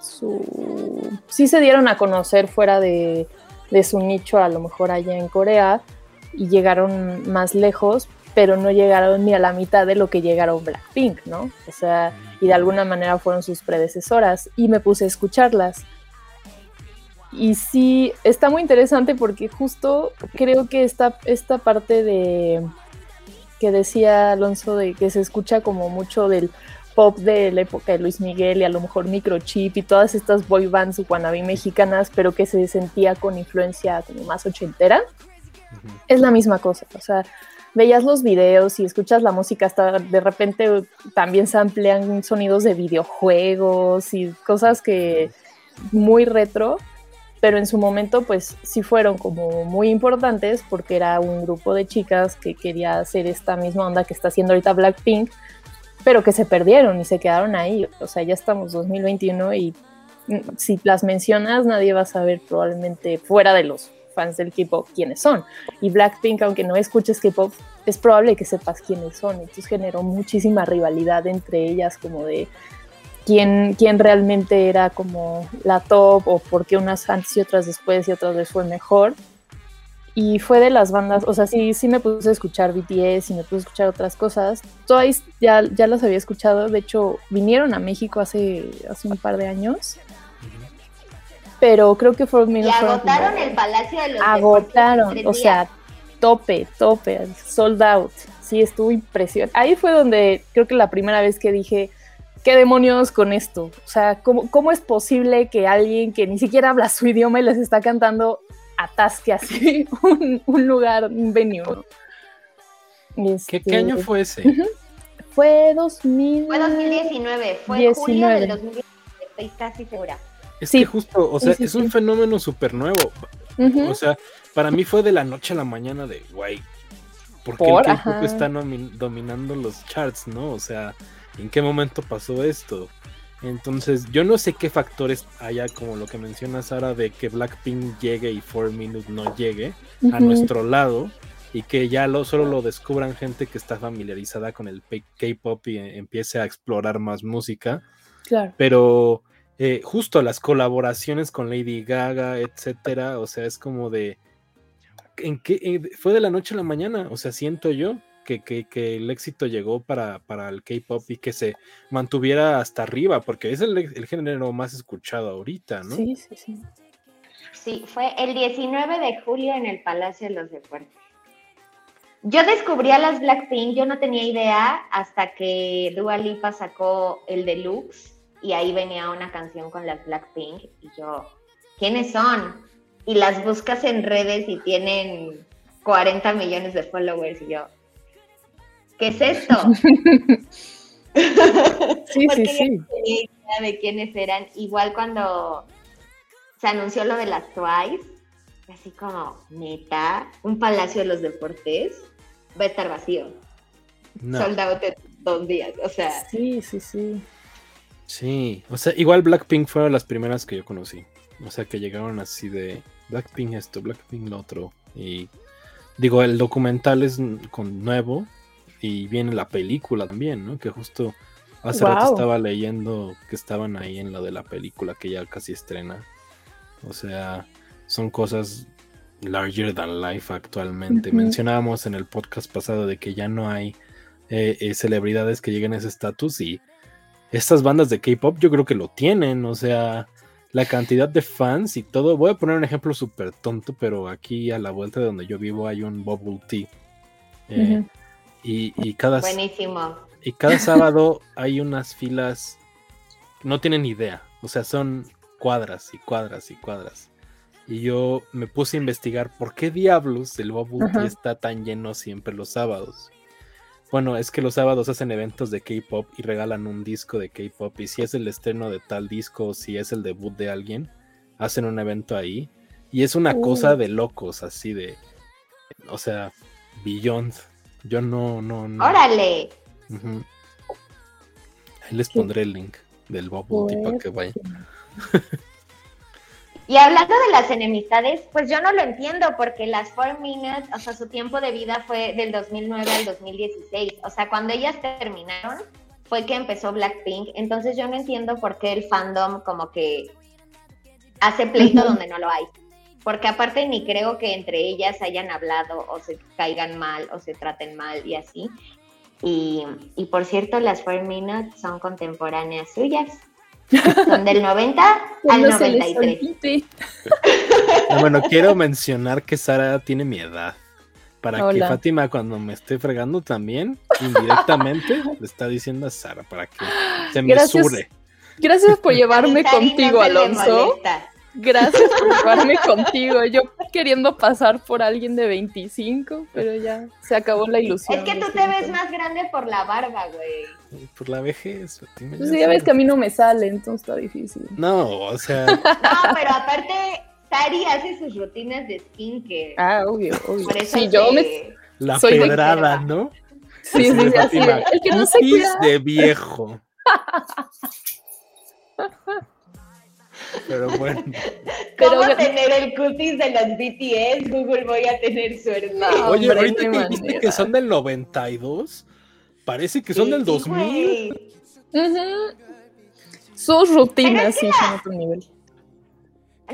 su... Sí se dieron a conocer fuera de, de su nicho, a lo mejor allá en Corea, y llegaron más lejos, pero no llegaron ni a la mitad de lo que llegaron Blackpink, ¿no? O sea, y de alguna manera fueron sus predecesoras, y me puse a escucharlas. Y sí, está muy interesante porque justo creo que esta, esta parte de que decía Alonso de que se escucha como mucho del pop de la época de Luis Miguel y a lo mejor Microchip y todas estas boy bands wannabe mexicanas, pero que se sentía con influencia como más ochentera, Ujú. es la misma cosa. O sea, veías los videos y escuchas la música, hasta de repente también se amplian sonidos de videojuegos y cosas que muy retro, pero en su momento pues sí fueron como muy importantes porque era un grupo de chicas que quería hacer esta misma onda que está haciendo ahorita Blackpink, pero que se perdieron y se quedaron ahí. O sea, ya estamos 2021 y mm, si las mencionas nadie va a saber probablemente fuera de los fans del K-pop quiénes son. Y Blackpink, aunque no escuches K-pop, es probable que sepas quiénes son. Entonces generó muchísima rivalidad entre ellas, como de quién, quién realmente era como la top o por qué unas antes y otras después y otras les fue mejor. Y fue de las bandas, o sea, sí, sí me puse a escuchar BTS y me puse a escuchar otras cosas. Twice ya, ya las había escuchado, de hecho vinieron a México hace, hace un par de años. Pero creo que fueron Y agotaron el Palacio de los Agotaron, o sea, tope, tope, sold out. Sí, estuvo impresionante. Ahí fue donde creo que la primera vez que dije, ¿qué demonios con esto? O sea, ¿cómo, ¿cómo, es posible que alguien que ni siquiera habla su idioma y les está cantando atasque así (laughs) un, lugar, un venue. Este, ¿Qué, año fue ese? Fue 2000... Fue 2019, fue julio del 2019, estoy casi segura. Es que justo, o sea, es un fenómeno súper nuevo. O sea, para mí fue de la noche a la mañana de, guay, ¿por qué el K-pop está dominando los charts, no? O sea, ¿en qué momento pasó esto? Entonces, yo no sé qué factores haya, como lo que menciona Sara, de que Blackpink llegue y 4 Minute no llegue a nuestro lado y que ya lo, solo lo descubran gente que está familiarizada con el K-pop y empiece a explorar más música. Claro. Pero eh, justo las colaboraciones con Lady Gaga, etcétera, o sea, es como de. ¿En qué? fue de la noche a la mañana, o sea, siento yo que, el éxito llegó para, para el K-pop y que se mantuviera hasta arriba, porque es el, género más escuchado ahorita, ¿no? Sí, sí, sí. Sí, fue el 19 de julio en el Palacio de los Deportes. Yo descubrí a las Blackpink, yo no tenía idea hasta que Dua Lipa sacó el deluxe y ahí venía una canción con las Blackpink y yo, ¿quiénes son? Y las buscas en redes y tienen 40 millones de followers y yo, ¿qué es esto? (laughs) sí, sí, sí. No tenía idea de quiénes eran. Igual cuando se anunció lo de las Twice, así como, neta, un palacio de los deportes va a estar vacío. No. Sold de dos días, o sea. Sí, sí, sí. Sí, o sea, igual Blackpink fueron las primeras que yo conocí. O sea, que llegaron así de Blackpink esto, Blackpink lo otro. Y digo, el documental es con nuevo, y viene la película también, ¿no? Que justo hace rato estaba leyendo que estaban ahí en lo de la película que ya casi estrena. O sea, son cosas larger than life actualmente. Mencionábamos en el podcast pasado de que ya no hay eh, eh, celebridades que lleguen a ese estatus y estas bandas de K-pop yo creo que lo tienen, o sea, la cantidad de fans y todo. Voy a poner un ejemplo súper tonto, pero aquí a la vuelta de donde yo vivo hay un Bubble Tea. Eh, y, cada, Buenísimo. Y cada sábado hay unas filas, no tienen idea, o sea, son cuadras y cuadras y cuadras. Y yo me puse a investigar por qué diablos el Bubble está tan lleno siempre los sábados. Bueno, es que los sábados hacen eventos de K-pop y regalan un disco de K-pop. Y si es el estreno de tal disco o si es el debut de alguien, hacen un evento ahí. Y es una cosa de locos, así de. O sea, Beyond yo no, no, no. ¡Órale! Ahí les pondré el link del Bubble Tea para que vayan. (laughs) Y hablando de las enemistades, pues yo no lo entiendo porque las Four Minutes, o sea, su tiempo de vida fue del 2009 al 2016. O sea, cuando ellas terminaron fue que empezó Blackpink. Entonces yo no entiendo por qué el fandom como que hace pleito donde no lo hay porque aparte ni creo que entre ellas hayan hablado o se caigan mal o se traten mal y así. Y, por cierto, las Four Minutes son contemporáneas suyas. (laughs) Son del 90 al 93. (laughs) bueno, quiero mencionar que Sara tiene mi edad. Para que Fátima cuando me esté fregando también, indirectamente, (laughs) le está diciendo a Sara para que se me sure. Gracias por llevarme contigo, Alonso. Gracias por llevarme contigo. Yo queriendo pasar por alguien de 25, pero ya se acabó la ilusión. Es que tú te ves más grande por la barba, güey. Por la vejez. Pues ya ves que a mí no me sale, entonces está difícil. No, o sea. (laughs) No, pero aparte, Sari hace sus rutinas de skincare. Ah, obvio, obvio. Por eso sí, yo me. La pedrada, ¿no? Sí, sí, sí, así. El que no se cuida. de viejo. (laughs) Pero bueno. (laughs) ¿Cómo tener el cutis de los BTS? Google voy a tener suerte. Oye, ahorita que dijiste que son del 92, parece que son del 2000. Sus rutinas sí son otro nivel.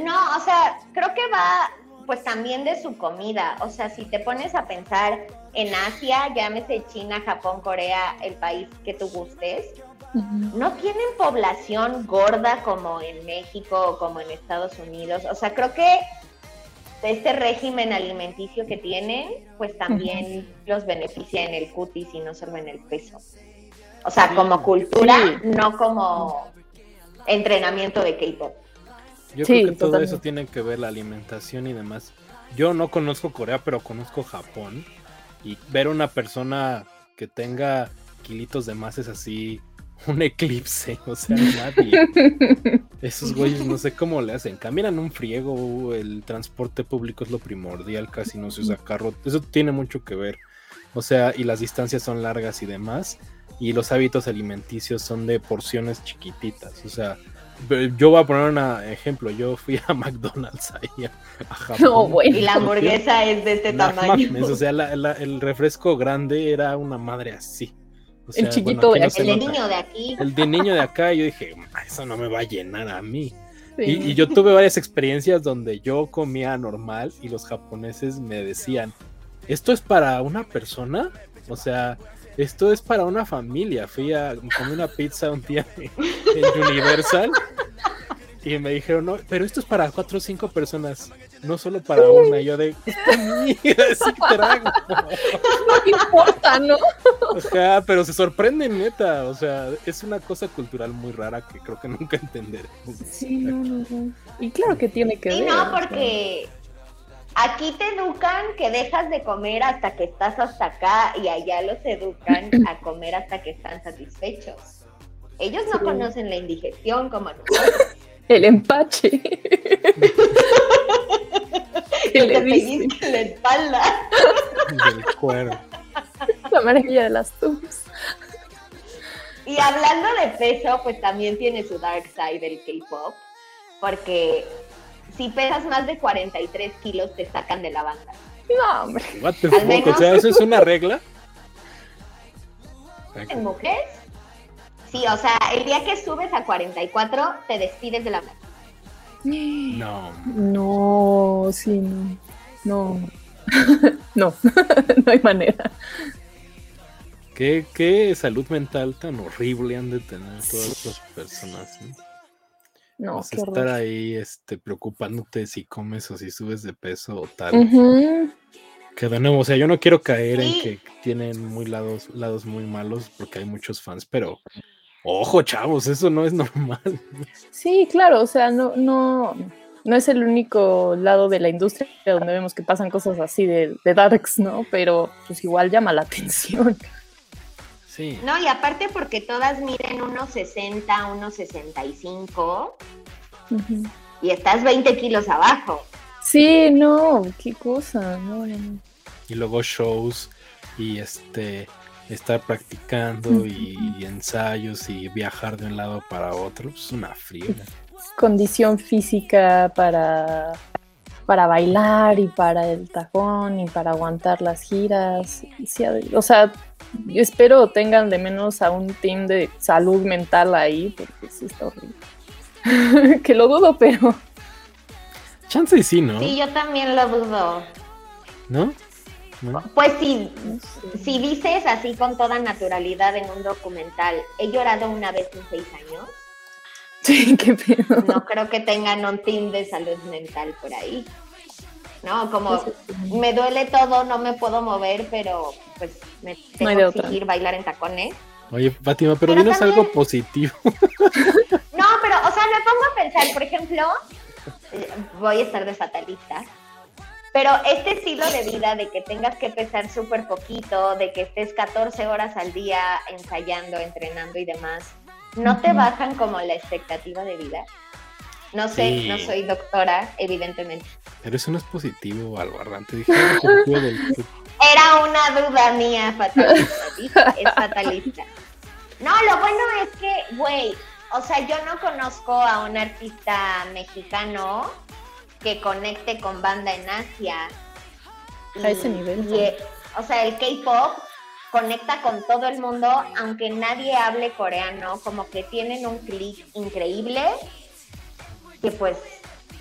No, o sea, creo que va pues también de su comida. O sea, si te pones a pensar en Asia, llámese China, Japón, Corea, el país que tú gustes, no tienen población gorda como en México o como en Estados Unidos. O sea, creo que este régimen alimenticio que tienen, pues también los beneficia en el cutis y no solo en el peso. O sea, como cultura, no como entrenamiento de K-pop. Yo creo que todo eso tiene que ver la alimentación y demás. Yo no conozco Corea, pero conozco Japón. Y ver una persona que tenga kilitos de más es así (laughs) un eclipse, o sea, nadie. (laughs) Esos güeyes no sé cómo le hacen. Caminan un friego, el transporte público es lo primordial, casi no se usa carro. Eso tiene mucho que ver. O sea, y las distancias son largas y demás. Y los hábitos alimenticios son de porciones chiquititas. O sea, yo voy a poner un ejemplo. Yo fui a (laughs) McDonald's ahí a, Japón. Y la hamburguesa es de este tamaño. o sea, el refresco grande era una madre así el chiquito de aquí. el niño de aquí. El de niño de acá, yo dije, eso no me va a llenar a mí. Y, yo tuve varias experiencias donde yo comía normal y los japoneses me decían, ¿esto es para una persona? O sea, esto es para una familia. Fui a comer una pizza un día (laughs) en Universal y me dijeron, no, pero esto es para cuatro o cinco personas, no solo para una. yo de, (laughs) sí trago. No importa, ¿no? O sea, pero se sorprende neta. O sea, es una cosa cultural muy rara que creo que nunca entenderé. Sí, no, no, no. Y claro que tiene que ver. Y no, porque aquí te educan que dejas de comer hasta que estás hasta acá y allá los educan a comer hasta que están satisfechos. Ellos no conocen la indigestión como nosotros. El empache. (laughs) (laughs) Del cuero. La maravilla de las tubs. Y hablando de peso, pues también tiene su dark side del K-pop, porque si pesas más de 43 kilos te sacan de la banda. No, hombre. O sea, ¿eso es una regla? ¿En mujeres? Sí, o sea, el día que subes a 44, te despides de la banda. No. No, sí, no. No. (laughs) no, (laughs) no hay manera. ¿Qué, ¿Qué, salud mental tan horrible han de tener todas estas personas. No, Vas a estar ahí este, preocupándote si comes o si subes de peso o tal. Que de nuevo, o sea, yo no quiero caer en que tienen muy lados, lados muy malos porque hay muchos fans, pero Ojo, chavos, eso no es (laughs) normal. Sí, claro, o sea, no, no, no es el único lado de la industria donde vemos que pasan cosas así de, darks, ¿no? Pero pues igual llama la atención. Sí. No, y aparte porque todas miden unos 60, unos 65 y estás 20 kilos abajo. Sí, no, qué cosa, no, no. Y luego shows y este estar practicando y, ensayos y viajar de un lado para otro, es una friega. Condición física para, para bailar y para el tajón y para aguantar las giras. o sea, yo espero tengan de menos a un team de salud mental ahí, porque sí está horrible. (laughs) que lo dudo, pero... Chance y sí, ¿no? Sí, yo también lo dudo. ¿No? Pues si, si dices así con toda naturalidad en un documental, he llorado una vez en seis años. (laughs) Sí, qué pedo. No creo que tengan un team de salud mental por ahí. No, como me duele todo, no me puedo mover, pero pues me tengo que seguir bailar en tacones. Oye, Fátima, pero, pero dinos algo positivo. (laughs) No, pero, o sea, me pongo a pensar, por ejemplo, eh, voy a estar de fatalista, pero este estilo de vida de que tengas que pesar súper poquito, de que estés 14 horas al día ensayando, entrenando y demás, ¿no te bajan como la expectativa de vida? No sé, no soy doctora, evidentemente. Pero eso no es positivo, algo Dije, Era una duda mía fatalista, (laughs) es fatalista. No, lo bueno es que, güey, o sea, yo no conozco a un artista mexicano que conecte con banda en Asia. a ese nivel. o sea, el K-pop conecta con todo el mundo, aunque nadie hable coreano, como que tienen un clic increíble, que pues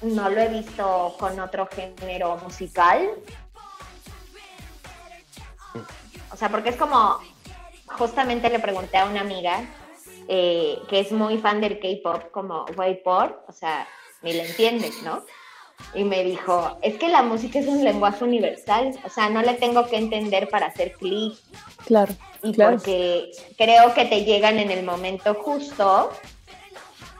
no lo he visto con otro género musical. O sea, porque es como, justamente le pregunté a una amiga eh, que es muy fan del K-pop, como Wayport, o sea, ni le entiendes, ¿no? Y me dijo, es que la música es un lenguaje universal, o sea, no le tengo que entender para hacer clic. Claro. Y porque creo que te llegan en el momento justo,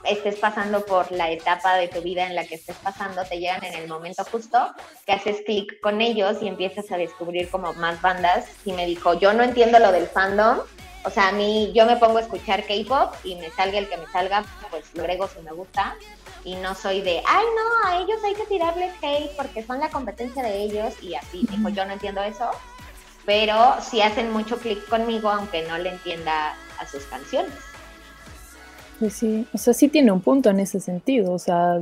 estés pasando por la etapa de tu vida en la que estés pasando, te llegan en el momento justo, que haces clic con ellos y empiezas a descubrir como más bandas. Y me dijo, yo no entiendo lo del fandom, o sea, a mí yo me pongo a escuchar K-pop y me salga el que me salga, pues lo agrego si me gusta. Y no soy de, ay, no, a ellos hay que tirarles hate porque son la competencia de ellos y así. Dijo, yo no entiendo eso, pero sí hacen mucho clic conmigo aunque no le entienda a sus canciones. Pues sí, o sea, sí tiene un punto en ese sentido, o sea,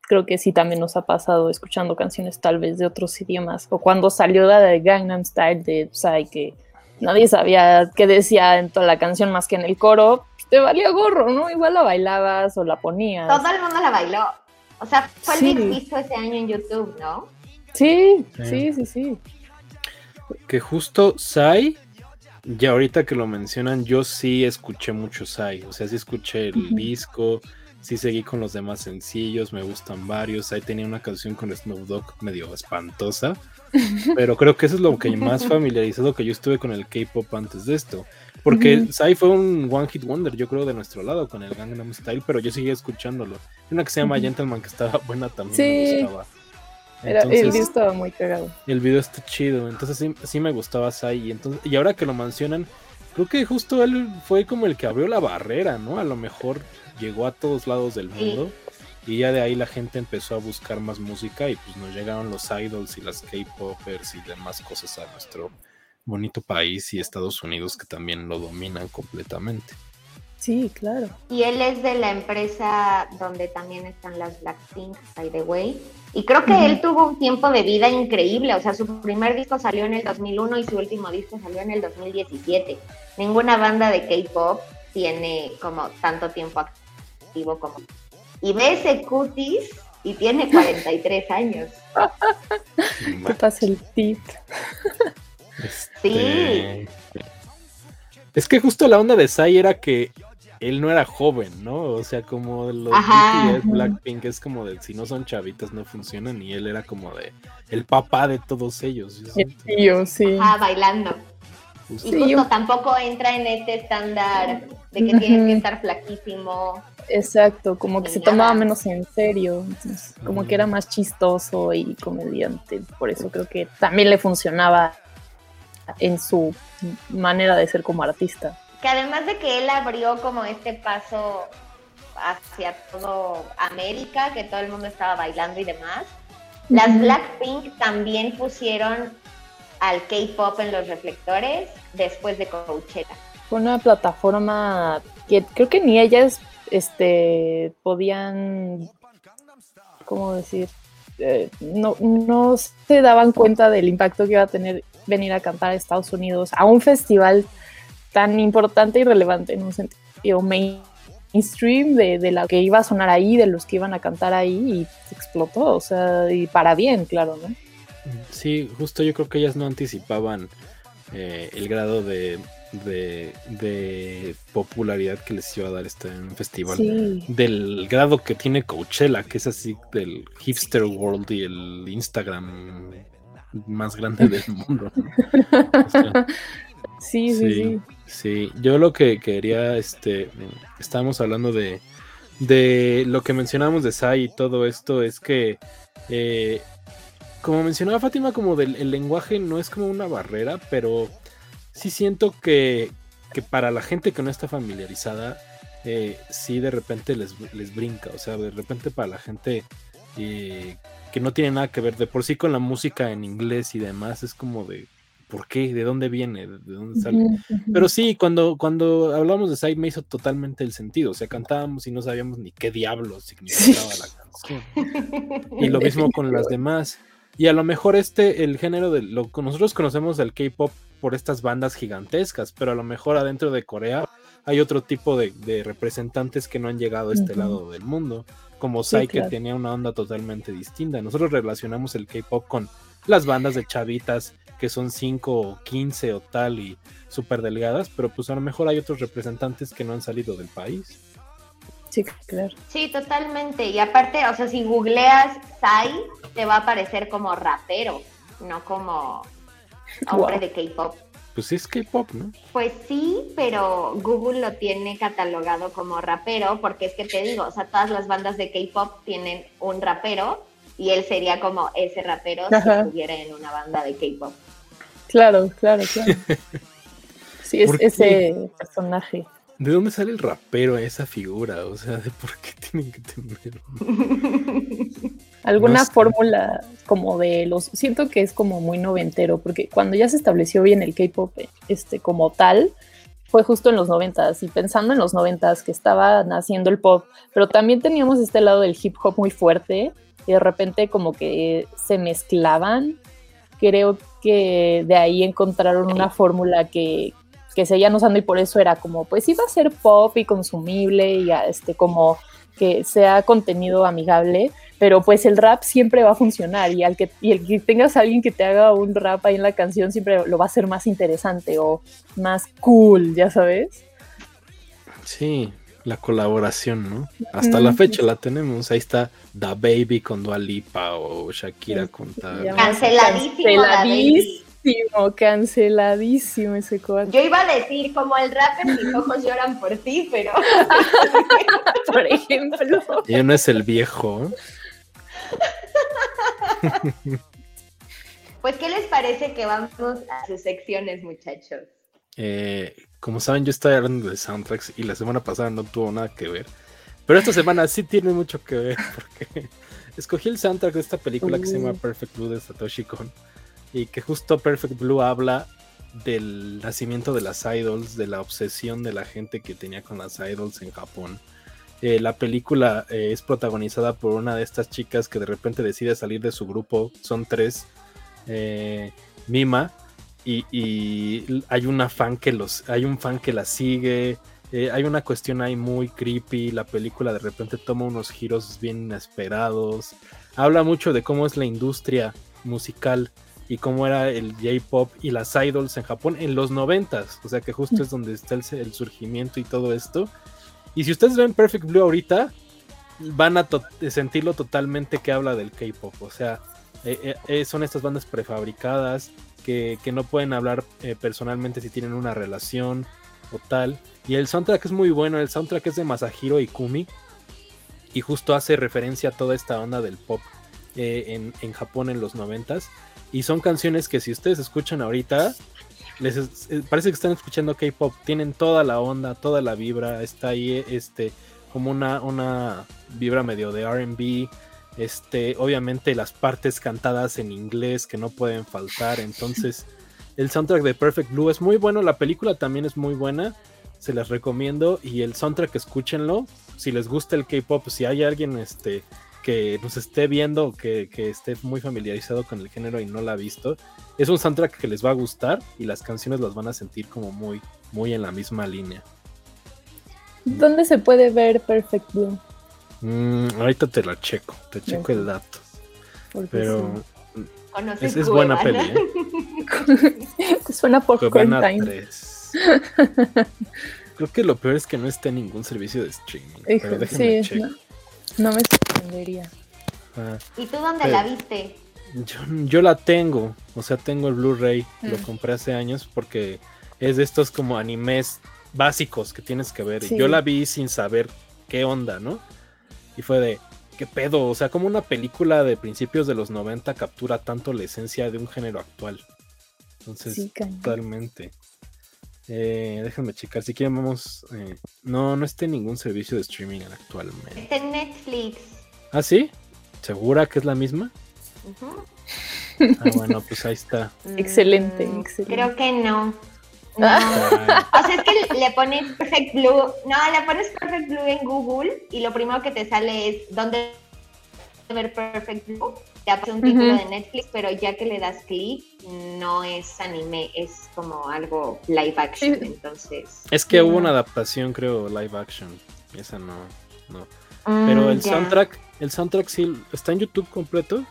creo que sí también nos ha pasado escuchando canciones tal vez de otros idiomas, o cuando salió la de Gangnam Style de Psy, que nadie sabía qué decía en toda la canción más que en el coro, pues, te valía gorro, ¿no? Igual la bailabas o la ponías. Todo el mundo la bailó. O sea, fue el el visto ese año en YouTube, ¿no? Sí, sí, sí, sí. Que justo Sai, ya ahorita que lo mencionan, yo sí escuché mucho Sai. O sea, sí escuché el disco, sí seguí con los demás sencillos, me gustan varios. Ahí tenía una canción con Snoop Dogg medio espantosa. (laughs) Pero creo que eso es lo que (laughs) más familiarizado que yo estuve con el K-pop antes de esto. Porque Sai fue un One Hit Wonder, yo creo, de nuestro lado con el Gangnam Style, pero yo seguía escuchándolo. Una que se llama Gentleman que estaba buena también. Sí. el video estaba muy cagado. El video está chido, entonces sí, me gustaba Sai. Y, entonces, y ahora que lo mencionan, creo que justo él fue como el que abrió la barrera, ¿no? A lo mejor llegó a todos lados del mundo. Y ya de ahí la gente empezó a buscar más música y pues nos llegaron los idols y las K-popers y demás cosas a nuestro bonito país y Estados Unidos que también lo dominan completamente. Sí, claro. Y él es de la empresa donde también están las Blackpink, by the way. Y creo que él tuvo un tiempo de vida increíble. O sea, su primer disco salió en el 2001 y su último disco salió en el 2017. Ninguna banda de K-pop tiene como tanto tiempo activo como y ve ese cutis y tiene 43 años. ¿Qué pasa el tip? (laughs) Sí. Este, es que justo la onda de Sai era que él no era joven, ¿no? O sea, como los BTS, Blackpink es como de si no son chavitas no funcionan y él era como de el papá de todos ellos. El tío, sí. Ah, bailando. Y justo tampoco entra en este estándar de que tienes que estar flaquísimo. Exacto, como que se tomaba menos en serio, como que era más chistoso y comediante, por eso creo que también le funcionaba en su manera de ser como artista. Que además de que él abrió como este paso hacia todo América, que todo el mundo estaba bailando y demás, las Blackpink también pusieron al K-pop en los reflectores después de Coachella. Fue una plataforma que creo que ni ellas este, podían, ¿cómo decir? Eh, no, no se daban cuenta del impacto que iba a tener venir a cantar a Estados Unidos a un festival tan importante y relevante en un sentido mainstream de, de la que iba a sonar ahí, de los que iban a cantar ahí y explotó, o sea, y para bien, claro, ¿no? Sí, justo yo creo que ellas no anticipaban eh, el grado de de, popularidad que les iba a dar este festival. Del grado que tiene Coachella, que es así del hipster world y el Instagram más grande del (laughs) mundo. sí, sí, sí, yo lo que quería, este, estábamos hablando de, de lo que mencionamos de Sai y todo esto, es que eh, como mencionaba Fátima, como del el lenguaje no es como una barrera, pero sí siento que, para la gente que no está familiarizada, eh, sí de repente les, les, brinca. O sea, de repente para la gente eh, que no tiene nada que ver de por sí con la música en inglés y demás, es como de ¿por qué? ¿De dónde viene? ¿De dónde sale? Pero sí, cuando, cuando hablamos de Sai me hizo totalmente el sentido. O sea, cantábamos y no sabíamos ni qué diablos significaba la canción. Y lo mismo con las demás. Y a lo mejor este, el género de lo que nosotros conocemos del K-pop por estas bandas gigantescas, pero a lo mejor adentro de Corea hay otro tipo de, de representantes que no han llegado a este lado del mundo, como Sí, Psy que tenía una onda totalmente distinta. Nosotros relacionamos el K-pop con las bandas de chavitas que son 5 o 15 o tal y súper delgadas, pero pues a lo mejor hay otros representantes que no han salido del país. Sí, claro. Sí, totalmente. Y aparte, o sea, si googleas Psy, te va a aparecer como rapero, no como hombre Wow. de K-pop. Pues sí es K-pop, ¿no? Pues sí, pero Google lo tiene catalogado como rapero, porque es que te digo, o sea, todas las bandas de K-pop tienen un rapero y él sería como ese rapero Ajá. si estuviera en una banda de K-pop. Claro, claro, claro. (laughs) Sí, es ese personaje. ¿De dónde sale el rapero esa figura? O sea, ¿de por qué tienen que tener? (laughs) Alguna No sé. fórmula como de los. Siento que es como muy noventero, porque cuando ya se estableció bien el K-pop este, como tal, fue justo en los noventas. Y pensando en los noventas que estaba naciendo el pop, pero también teníamos este lado del hip hop muy fuerte, y de repente como que se mezclaban. Creo que de ahí encontraron una fórmula que, que seguían usando y por eso era como, pues iba a ser pop y consumible y a, este como que sea contenido amigable, pero pues el rap siempre va a funcionar y al que y el que tengas a alguien que te haga un rap ahí en la canción siempre lo va a hacer más interesante o más cool, ya sabes. Sí, la colaboración, ¿no? Hasta la fecha la tenemos. Ahí está Da Baby con Dua Lipa o Shakira Sí, con tal. Canceladísimo. Canceladísimo, canceladísimo ese cuadro, Yo iba a decir, como el rapper, mis ojos lloran por ti, pero (laughs) por ejemplo. Ya no es el viejo. (laughs) pues, ¿qué les parece que vamos a sus secciones, muchachos? Eh, como saben, yo estoy hablando de soundtracks y la semana pasada no tuvo nada que ver. Pero esta semana sí tiene mucho que ver (laughs) porque escogí el soundtrack de esta película que se llama Uh. Perfect Blue de Satoshi Kon y que justo Perfect Blue habla del nacimiento de las idols, de la obsesión de la gente que tenía con las idols en Japón. Eh, la película eh, es protagonizada por una de estas chicas que de repente decide salir de su grupo, son tres, eh, Mima, y, hay una fan que los, hay un fan que la sigue, hay una cuestión ahí muy creepy, la película de repente toma unos giros bien inesperados, habla mucho de cómo es la industria musical y cómo era el J-pop y las idols en Japón en los noventas, o sea que justo es donde está el, el surgimiento y todo esto. Y si ustedes ven Perfect Blue ahorita, van a sentirlo totalmente que habla del K-pop, o sea, eh, eh, eh, son estas bandas prefabricadas que, que no pueden hablar personalmente si tienen una relación o tal. Y el soundtrack es muy bueno, el soundtrack es de Masahiro Ikumi y justo hace referencia a toda esta onda del pop en, en Japón en los noventas. Y son canciones que si ustedes escuchan ahorita, les es- eh, parece que están escuchando K-pop, tienen toda la onda, toda la vibra, está ahí este como una, una vibra medio de RB, este, obviamente las partes cantadas en inglés que no pueden faltar, entonces (laughs) el soundtrack de Perfect Blue es muy bueno, la película también es muy buena, se las recomiendo y el soundtrack escúchenlo, si les gusta el K-pop, si hay alguien este que nos esté viendo, que, que esté muy familiarizado con el género y no la ha visto, es un soundtrack que les va a gustar y las canciones las van a sentir como muy, muy en la misma línea. ¿Dónde se puede ver Perfect Blue? Mm, ahorita te la checo, te checo Ok. el dato, Porque pero ¿Conoces es, es buena peli, ¿eh? sí. (laughs) suena por Time. 3. (laughs) Creo que lo peor es que no está en ningún servicio de streaming. Hijo, pero déjenme sí, checo. no, no me sorprendería. Ah, ¿Y tú dónde la viste? yo, yo la tengo, o sea, tengo el Blu-ray, lo Mm. compré hace años porque es de estos como animes básicos que tienes que ver. Y. Yo la vi sin saber qué onda, ¿no? Y fue de, ¿qué pedo? O sea, como una película de principios de los 90 captura tanto la esencia de un género actual. Entonces, Sí, cañón. totalmente. Eh, déjenme checar, si quieren vamos... eh, no, no está en ningún servicio de streaming actualmente. Está en Netflix. ¿Ah, sí? ¿Segura que es la misma? Ah, bueno, pues ahí está. (laughs) Excelente, Mm, excelente. Creo que no. (laughs) No. Ah, O sea, es que le pones Perfect Blue. No, le pones Perfect Blue en Google y lo primero que te sale es dónde ver Perfect Blue. Te aparece un título de Netflix, pero ya que le das clic, no es anime, es como algo live action, entonces... Es que hubo una adaptación, creo, live action, esa no, no. Pero mm, el soundtrack, el soundtrack sí está en YouTube completo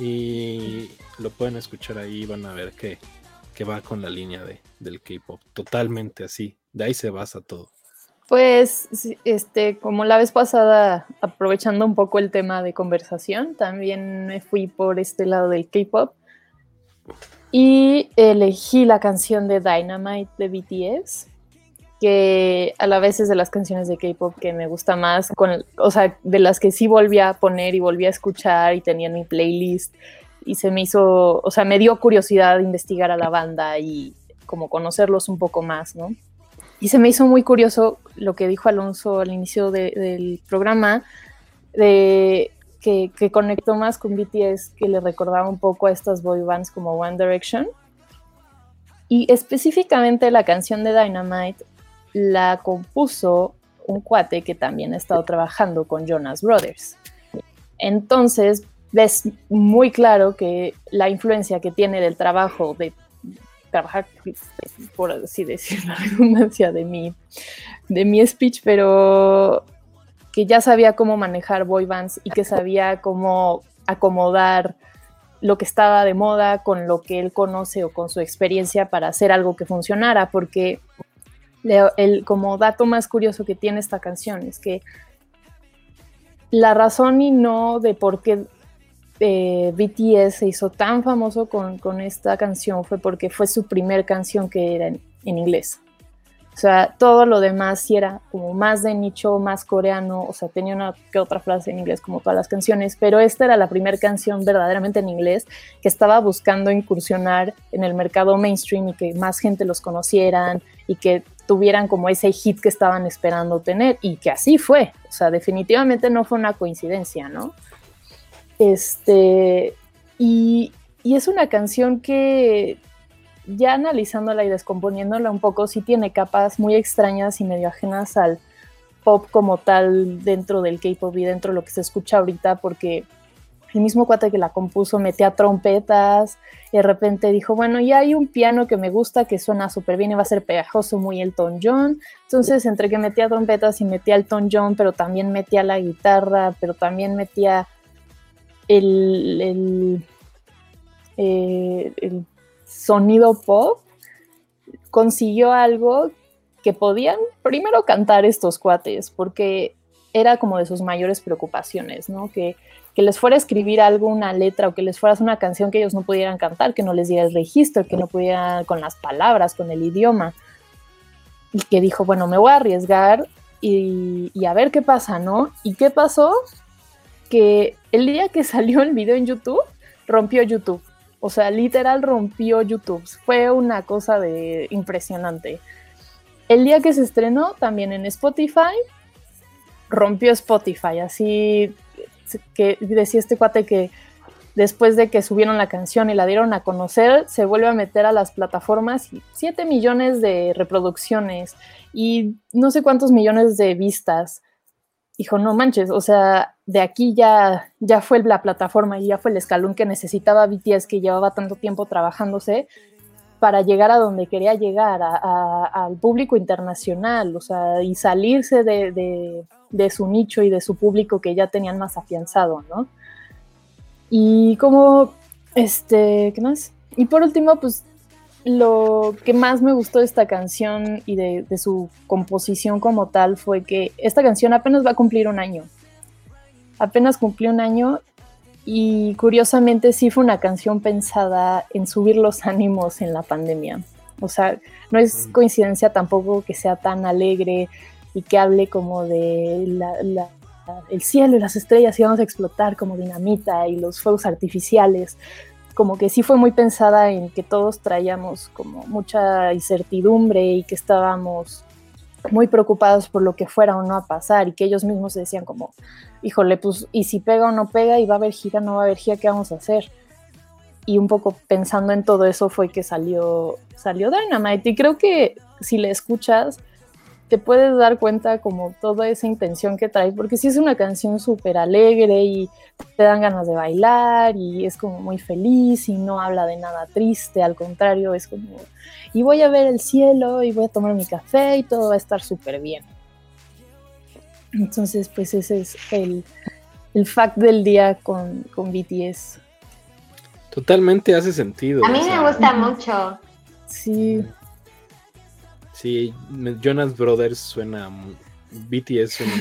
y lo pueden escuchar ahí, van a ver que, que va con la línea de, del K-pop, totalmente así, de ahí se basa todo. Pues, este, como la vez pasada, aprovechando un poco el tema de conversación, también me fui por este lado del K-pop y elegí la canción de Dynamite de BTS, que a la vez es de las canciones de K-pop que me gusta más, con, o sea, de las que sí volví a poner y volví a escuchar y tenía en mi playlist y se me hizo, o sea, me dio curiosidad investigar a la banda y como conocerlos un poco más, ¿no? Y se me hizo muy curioso lo que dijo Alonso al inicio del programa, de que, conectó más con BTS, que le recordaba un poco a estas boy bands como One Direction. Y específicamente la canción de Dynamite la compuso un cuate que también ha estado trabajando con Jonas Brothers. Entonces, ves muy claro que la influencia que tiene del trabajo de trabajar, por así decir, (laughs) la redundancia de mi, de mi speech, pero que ya sabía cómo manejar boy bands y que sabía cómo acomodar lo que estaba de moda con lo que él conoce o con su experiencia para hacer algo que funcionara, porque el, como dato más curioso que tiene esta canción es que la razón y no de por qué eh, BTS se hizo tan famoso con, esta canción fue porque fue su primer canción que era en, inglés. O sea, todo lo demás sí era como más de nicho, más coreano, o sea, tenía una que otra frase en inglés como todas las canciones, pero esta era la primera canción verdaderamente en inglés que estaba buscando incursionar en el mercado mainstream y que más gente los conocieran y que tuvieran como ese hit que estaban esperando tener y que así fue. O sea, definitivamente no fue una coincidencia, ¿no? Este, y, es una canción que ya analizándola y descomponiéndola un poco, sí tiene capas muy extrañas y medio ajenas al pop como tal dentro del K-pop y dentro de lo que se escucha ahorita, porque el mismo cuate que la compuso metía trompetas y de repente dijo, bueno, ya hay un piano que me gusta, que suena súper bien y va a ser pegajoso, muy Elton John. Entonces, entre que metía trompetas y metía Elton John, pero también metía la guitarra, pero también metía el, eh, el, sonido pop, consiguió algo que podían primero cantar estos cuates, porque era como de sus mayores preocupaciones, ¿no? Que, que les fuera a escribir algo, una letra, o que les fuera una canción que ellos no pudieran cantar, que no les diera el registro, que no pudieran con las palabras, con el idioma. Y que dijo, bueno, me voy a arriesgar y, y a ver qué pasa, ¿no? ¿Y qué pasó? Que el día que salió el video en YouTube, rompió YouTube. O sea, literal rompió YouTube. Fue una cosa de impresionante. El día que se estrenó, también en Spotify, rompió Spotify. Así que decía este cuate que después de que subieron la canción y la dieron a conocer, se vuelve a meter a las plataformas y 7 millones de reproducciones y no sé cuántos millones de vistas dijo, no manches, o sea, de aquí ya, ya fue la plataforma y ya fue el escalón que necesitaba BTS, que llevaba tanto tiempo trabajándose para llegar a donde quería llegar, al público internacional, o sea, y salirse de, de, su nicho y de su público que ya tenían más afianzado, ¿no? Y como, este, ¿qué más? Y por último, pues lo que más me gustó de esta canción y de, su composición como tal fue que esta canción apenas va a cumplir un año. Apenas cumplió un año y curiosamente sí fue una canción pensada en subir los (laughs) ánimos en la pandemia. O sea, no es coincidencia tampoco que sea tan alegre y que hable como de el cielo y las estrellas y vamos a explotar como dinamita y los fuegos artificiales, como que sí fue muy pensada en que todos traíamos como mucha incertidumbre y que estábamos muy preocupados por lo que fuera o no a pasar y que ellos mismos decían como, híjole, pues, y si pega o no pega y va a haber gira, no va a haber gira, ¿qué vamos a hacer? Y un poco pensando en todo eso fue que salió, salió Dynamite y creo que si le escuchas, te puedes dar cuenta como toda esa intención que trae, porque sí es una canción súper alegre y te dan ganas de bailar y es como muy feliz y no habla de nada triste, al contrario, es como, y voy a ver el cielo y voy a tomar mi café y todo va a estar súper bien. Entonces, pues ese es el, el fact del día con, con BTS. Totalmente hace sentido. A mí me gusta mucho. Sí. Sí, Jonas Brothers suena. BTS suena.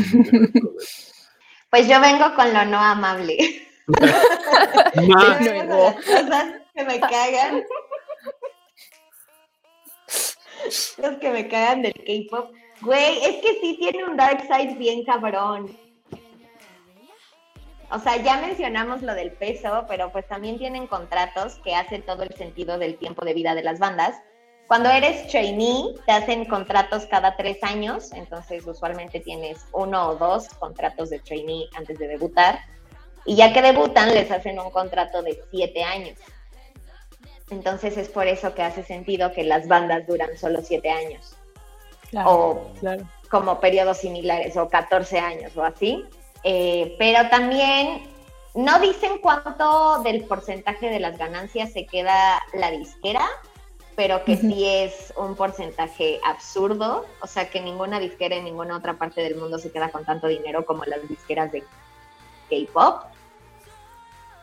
Pues yo vengo con lo no amable. (laughs) Ma- Las cosas que me cagan. Los que me cagan del K-pop. Güey, es que sí tiene un dark side bien cabrón. O sea, ya mencionamos lo del peso, pero pues también tienen contratos que hacen todo el sentido del tiempo de vida de las bandas. Cuando eres trainee, te hacen contratos cada tres años, entonces usualmente tienes uno o dos contratos de trainee antes de debutar. Y ya que debutan, les hacen un contrato de siete años. Entonces es por eso que hace sentido que las bandas duran solo siete años, Claro, o claro. como periodos similares, o 14 años o así. Eh, pero también no dicen cuánto del porcentaje de las ganancias se queda la disquera, pero que sí es un porcentaje absurdo, o sea que ninguna disquera en ninguna otra parte del mundo se queda con tanto dinero como las disqueras de K-pop.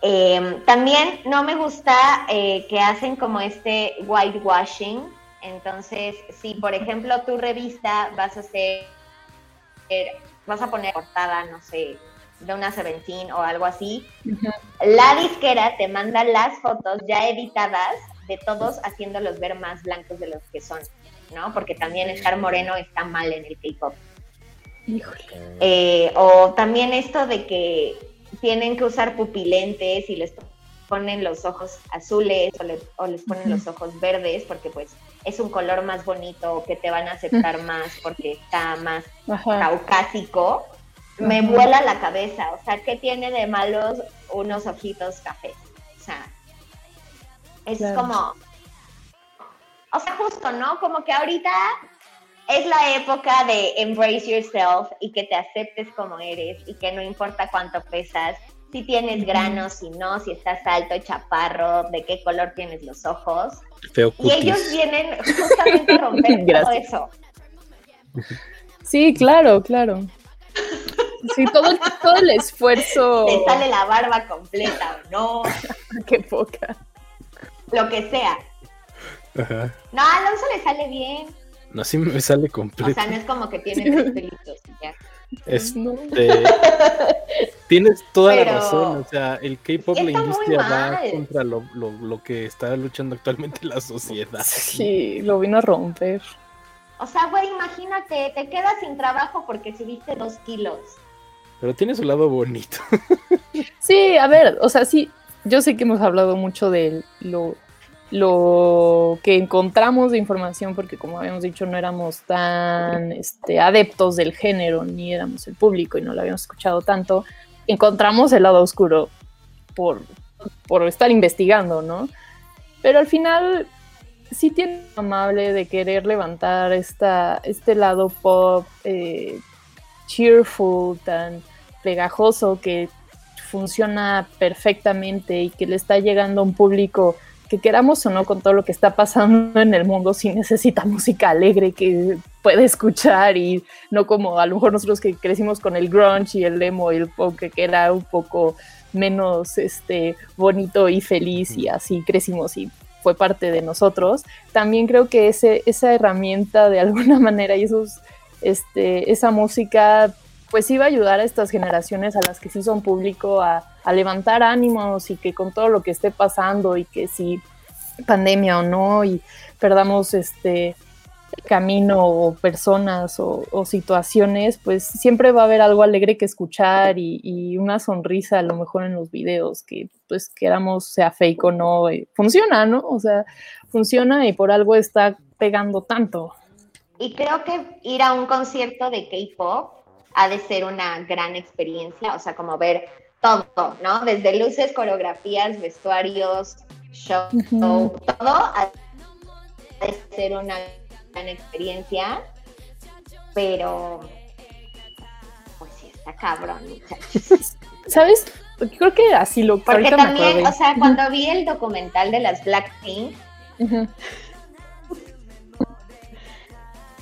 Eh, también no me gusta eh, que hacen como este whitewashing. Entonces, si por ejemplo tu revista vas a hacer, vas a poner portada, no sé, de una Seventeen o algo así, la disquera te manda las fotos ya editadas de todos haciéndolos ver más blancos de los que son, ¿no? Porque también estar moreno está mal en el K-pop. Híjole. Eh, o también esto de que tienen que usar pupilentes y les ponen los ojos azules o, le- o les ponen los ojos verdes porque pues es un color más bonito que te van a aceptar más porque está más caucásico, me vuela la cabeza. O sea, ¿qué tiene de malos unos ojitos cafés? O sea, es Claro. como, o sea, justo, ¿no? Como que ahorita es la época de embrace yourself y que te aceptes como eres y que no importa cuánto pesas, si tienes granos, si no, si estás alto, chaparro, de qué color tienes los ojos. Feo Y ellos vienen justamente a romper (laughs) todo eso. Sí, claro, claro. Sí, todo, todo el esfuerzo. Te sale la barba completa o no, (laughs) Qué poca. Lo que sea. Ajá. No, a Alonso le sale bien. No, sí me sale O completo. sea, no es como que tiene tres pelitos y ya. Este, (laughs) tienes toda la razón. O sea, el K-pop, la industria va contra lo, lo, lo que está luchando actualmente la sociedad. Sí, lo vino a romper. O sea, güey, imagínate, te quedas sin trabajo porque subiste dos kilos. Pero tiene su lado bonito. (laughs) Sí, a ver, o sea, sí, yo sé que hemos hablado mucho de lo, lo que encontramos de información, porque como habíamos dicho, no éramos tan este, adeptos del género, ni éramos el público y no lo habíamos escuchado tanto. Encontramos el lado oscuro por, por estar investigando, ¿no? Pero al final sí tiene amable de querer levantar esta, este lado pop eh, cheerful, tan pegajoso que funciona perfectamente y que le está llegando a un público que queramos o no con todo lo que está pasando en el mundo, si necesita música alegre que puede escuchar y no como a lo mejor nosotros que crecimos con el grunge y el emo y el pop que era un poco menos este bonito y feliz y así crecimos y fue parte de nosotros. También creo que ese, esa herramienta de alguna (laughs) manera y esos, este, esa música pues iba a ayudar a estas generaciones a las que sí son público a, levantar ánimos y que con todo lo que esté pasando y que si pandemia o no y perdamos este camino o personas o, situaciones, pues siempre va a haber algo alegre que escuchar y, y, una sonrisa a lo mejor en los videos, que pues queramos sea fake o no, eh, funciona, ¿no? O sea, funciona y por algo está pegando tanto. Y creo que ir a un concierto de K-pop ha de ser una gran experiencia, o sea, como ver todo, ¿no? Desde luces, coreografías, vestuarios, show, uh -huh. todo ha de ser una gran experiencia. pero pues sí está cabrón, muchachos. (laughs) ¿Sabes? Creo que así lo Porque también, o sea, cuando vi el documental de las Blackpink,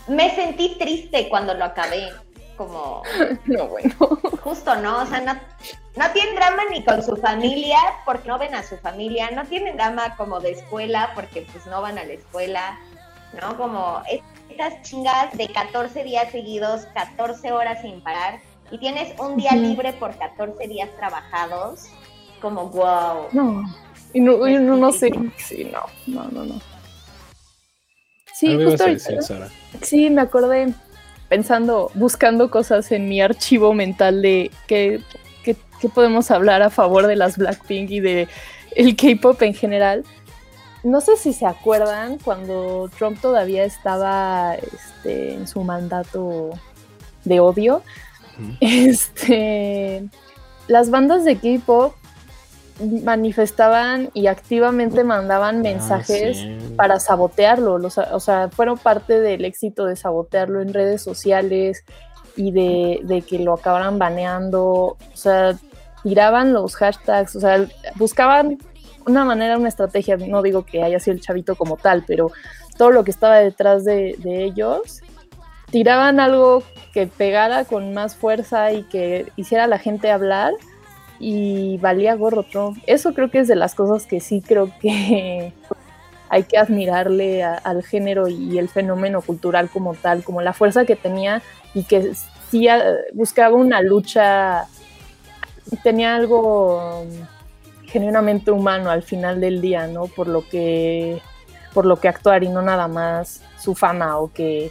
me sentí triste cuando lo acabé. Como. (laughs) No, bueno. Justo, ¿no? O sea, no, no tienen drama ni con su familia porque no ven a su familia. No tienen drama como de escuela porque pues no van a la escuela. ¿No? Como estas chingas de 14 días seguidos, 14 horas sin parar. Y tienes un día libre por 14 días trabajados. Como, wow. No. Y no, no, no sé. Sí, no, no, no, no. Sí, justo sí, me acordé pensando, buscando cosas en mi archivo mental de qué, podemos hablar a favor de las Blackpink y de el K-pop en general. No sé si se acuerdan cuando Trump todavía estaba este, en su mandato de odio. (laughs) Este, las bandas de K-pop manifestaban y activamente mandaban ah, mensajes para sabotearlo. o sea, fueron parte del éxito de sabotearlo en redes sociales y de, que lo acabaran baneando. O sea, tiraban los hashtags, o sea, buscaban una manera, una estrategia. No digo que haya sido el chavito como tal, pero todo lo que estaba detrás de, de ellos tiraban algo que pegara con más fuerza y que hiciera a la gente hablar y valía gorro Trump. Eso creo que es de las cosas que sí creo que (laughs) hay que admirarle al género y el fenómeno cultural como tal, como la fuerza que tenía y que sí ah, buscaba una lucha, tenía algo genuinamente humano al final del día, ¿no? Por lo que por lo que actuar y no nada más su fama o que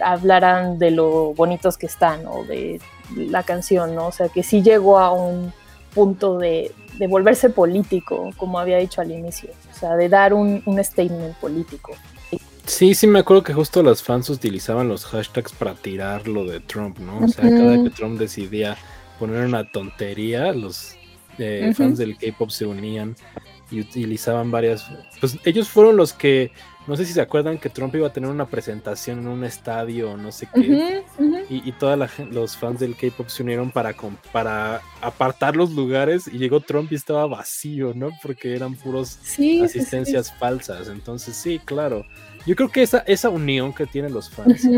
hablaran de lo bonitos que están o de la canción, ¿no? O sea, que sí llegó a un punto de, volverse político, como había dicho al inicio, o sea, de dar un, statement político. Sí, sí, me acuerdo que justo los fans utilizaban los hashtags para tirar lo de Trump, ¿no? O sea, cada que Trump decidía poner una tontería, los eh, fans del K-pop se unían y utilizaban varias. Pues ellos fueron los que no sé si se acuerdan que Trump iba a tener una presentación en un estadio, no sé qué. Y, y todos los fans del K-pop se unieron para, para apartar los lugares. Y llegó Trump y estaba vacío, ¿no? Porque eran puros asistencias falsas. Entonces, sí, claro. Yo creo que esa, esa unión que tienen los fans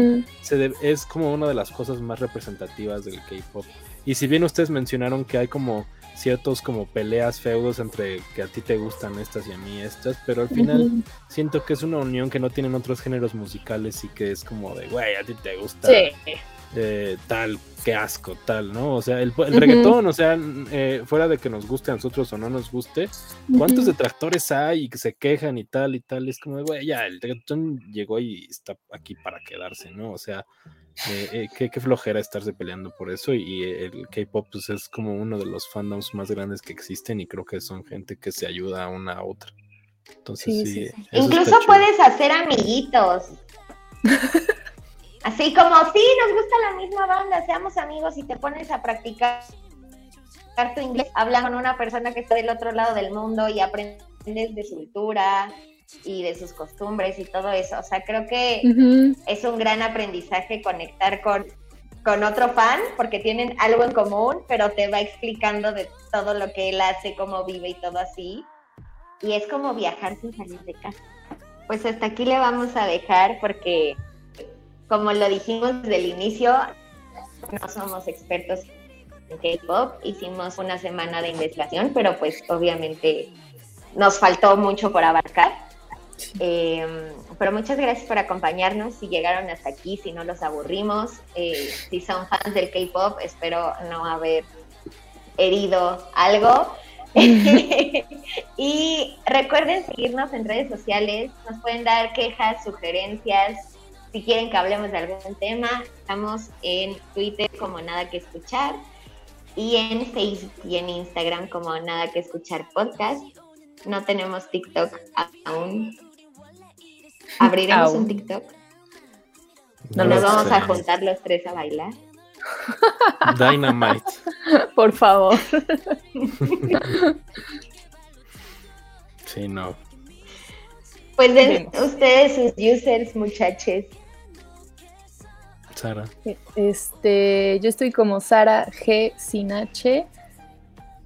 se es como una de las cosas más representativas del K-pop. Y si bien ustedes mencionaron que hay como ciertos como peleas, feudos entre que a ti te gustan estas y a mí estas, pero al final siento que es una unión que no tienen otros géneros musicales y que es como de, güey, a ti te gusta eh, tal, qué asco, tal, ¿no? O sea, el, reggaetón, o sea, eh, fuera de que nos guste a nosotros o no nos guste, ¿cuántos detractores hay y que se quejan y tal y tal? Es como de, güey, ya, el reggaetón llegó y está aquí para quedarse, ¿no? O sea, eh, eh, qué, flojera estarse peleando por eso y, el K-pop pues, es como uno de los fandoms más grandes que existen y creo que son gente que se ayuda una a otra. Entonces sí, incluso puedes hacer amiguitos. (laughs) Así como, sí, nos gusta la misma banda, seamos amigos y te pones a practicar tu inglés, habla con una persona que está del otro lado del mundo y aprendes de su cultura, y de sus costumbres y todo eso. O sea, creo que es un gran aprendizaje conectar con, con otro fan porque tienen algo en común, pero te va explicando de todo lo que él hace, cómo vive y todo así. Y es como viajar sin salir de casa. Pues hasta aquí le vamos a dejar porque, como lo dijimos desde el inicio, no somos expertos en K-pop. Hicimos una semana de investigación, pero pues obviamente nos faltó mucho por abarcar. Em, pero muchas gracias por acompañarnos. Si llegaron hasta aquí, si no los aburrimos, eh, si son fans del K-pop, espero no haber herido algo. (laughs) y recuerden seguirnos en redes sociales. Nos pueden dar quejas, sugerencias. Si quieren que hablemos de algún tema, estamos en Twitter como Nada que Escuchar y en Facebook y en Instagram como Nada que Escuchar Podcast. No tenemos TikTok aún, Abriremos un TikTok. No nos vamos a juntar los tres a bailar. Dynamite. (laughs) Por favor. (laughs) sí, no. Pues den ustedes sus users, muchachos. Sara. Este, yo estoy como Sara G sin H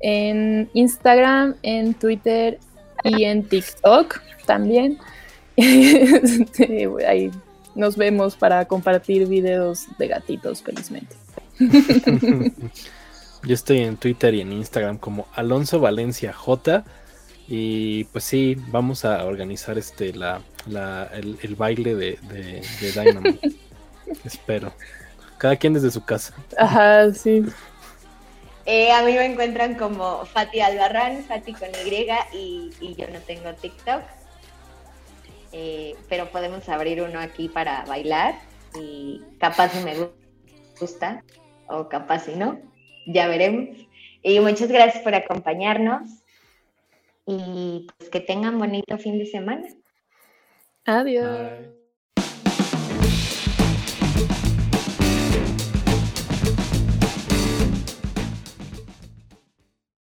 en Instagram, en Twitter y en TikTok también. (laughs) Ahí nos vemos para compartir videos de gatitos, felizmente. (laughs) Yo estoy en Twitter y en Instagram como Alonso Valencia J. Y pues sí, vamos a organizar este la, el, baile de, de, Dynamo. (laughs) Espero. Cada quien desde su casa. Ajá, sí. Eh, a mí me encuentran como Fati Albarrán, Fati con Y, y, yo no tengo TikTok. Eh, pero podemos abrir uno aquí para bailar y capaz si me gusta o capaz si no, ya veremos. Y muchas gracias por acompañarnos y pues que tengan bonito fin de semana. Adiós.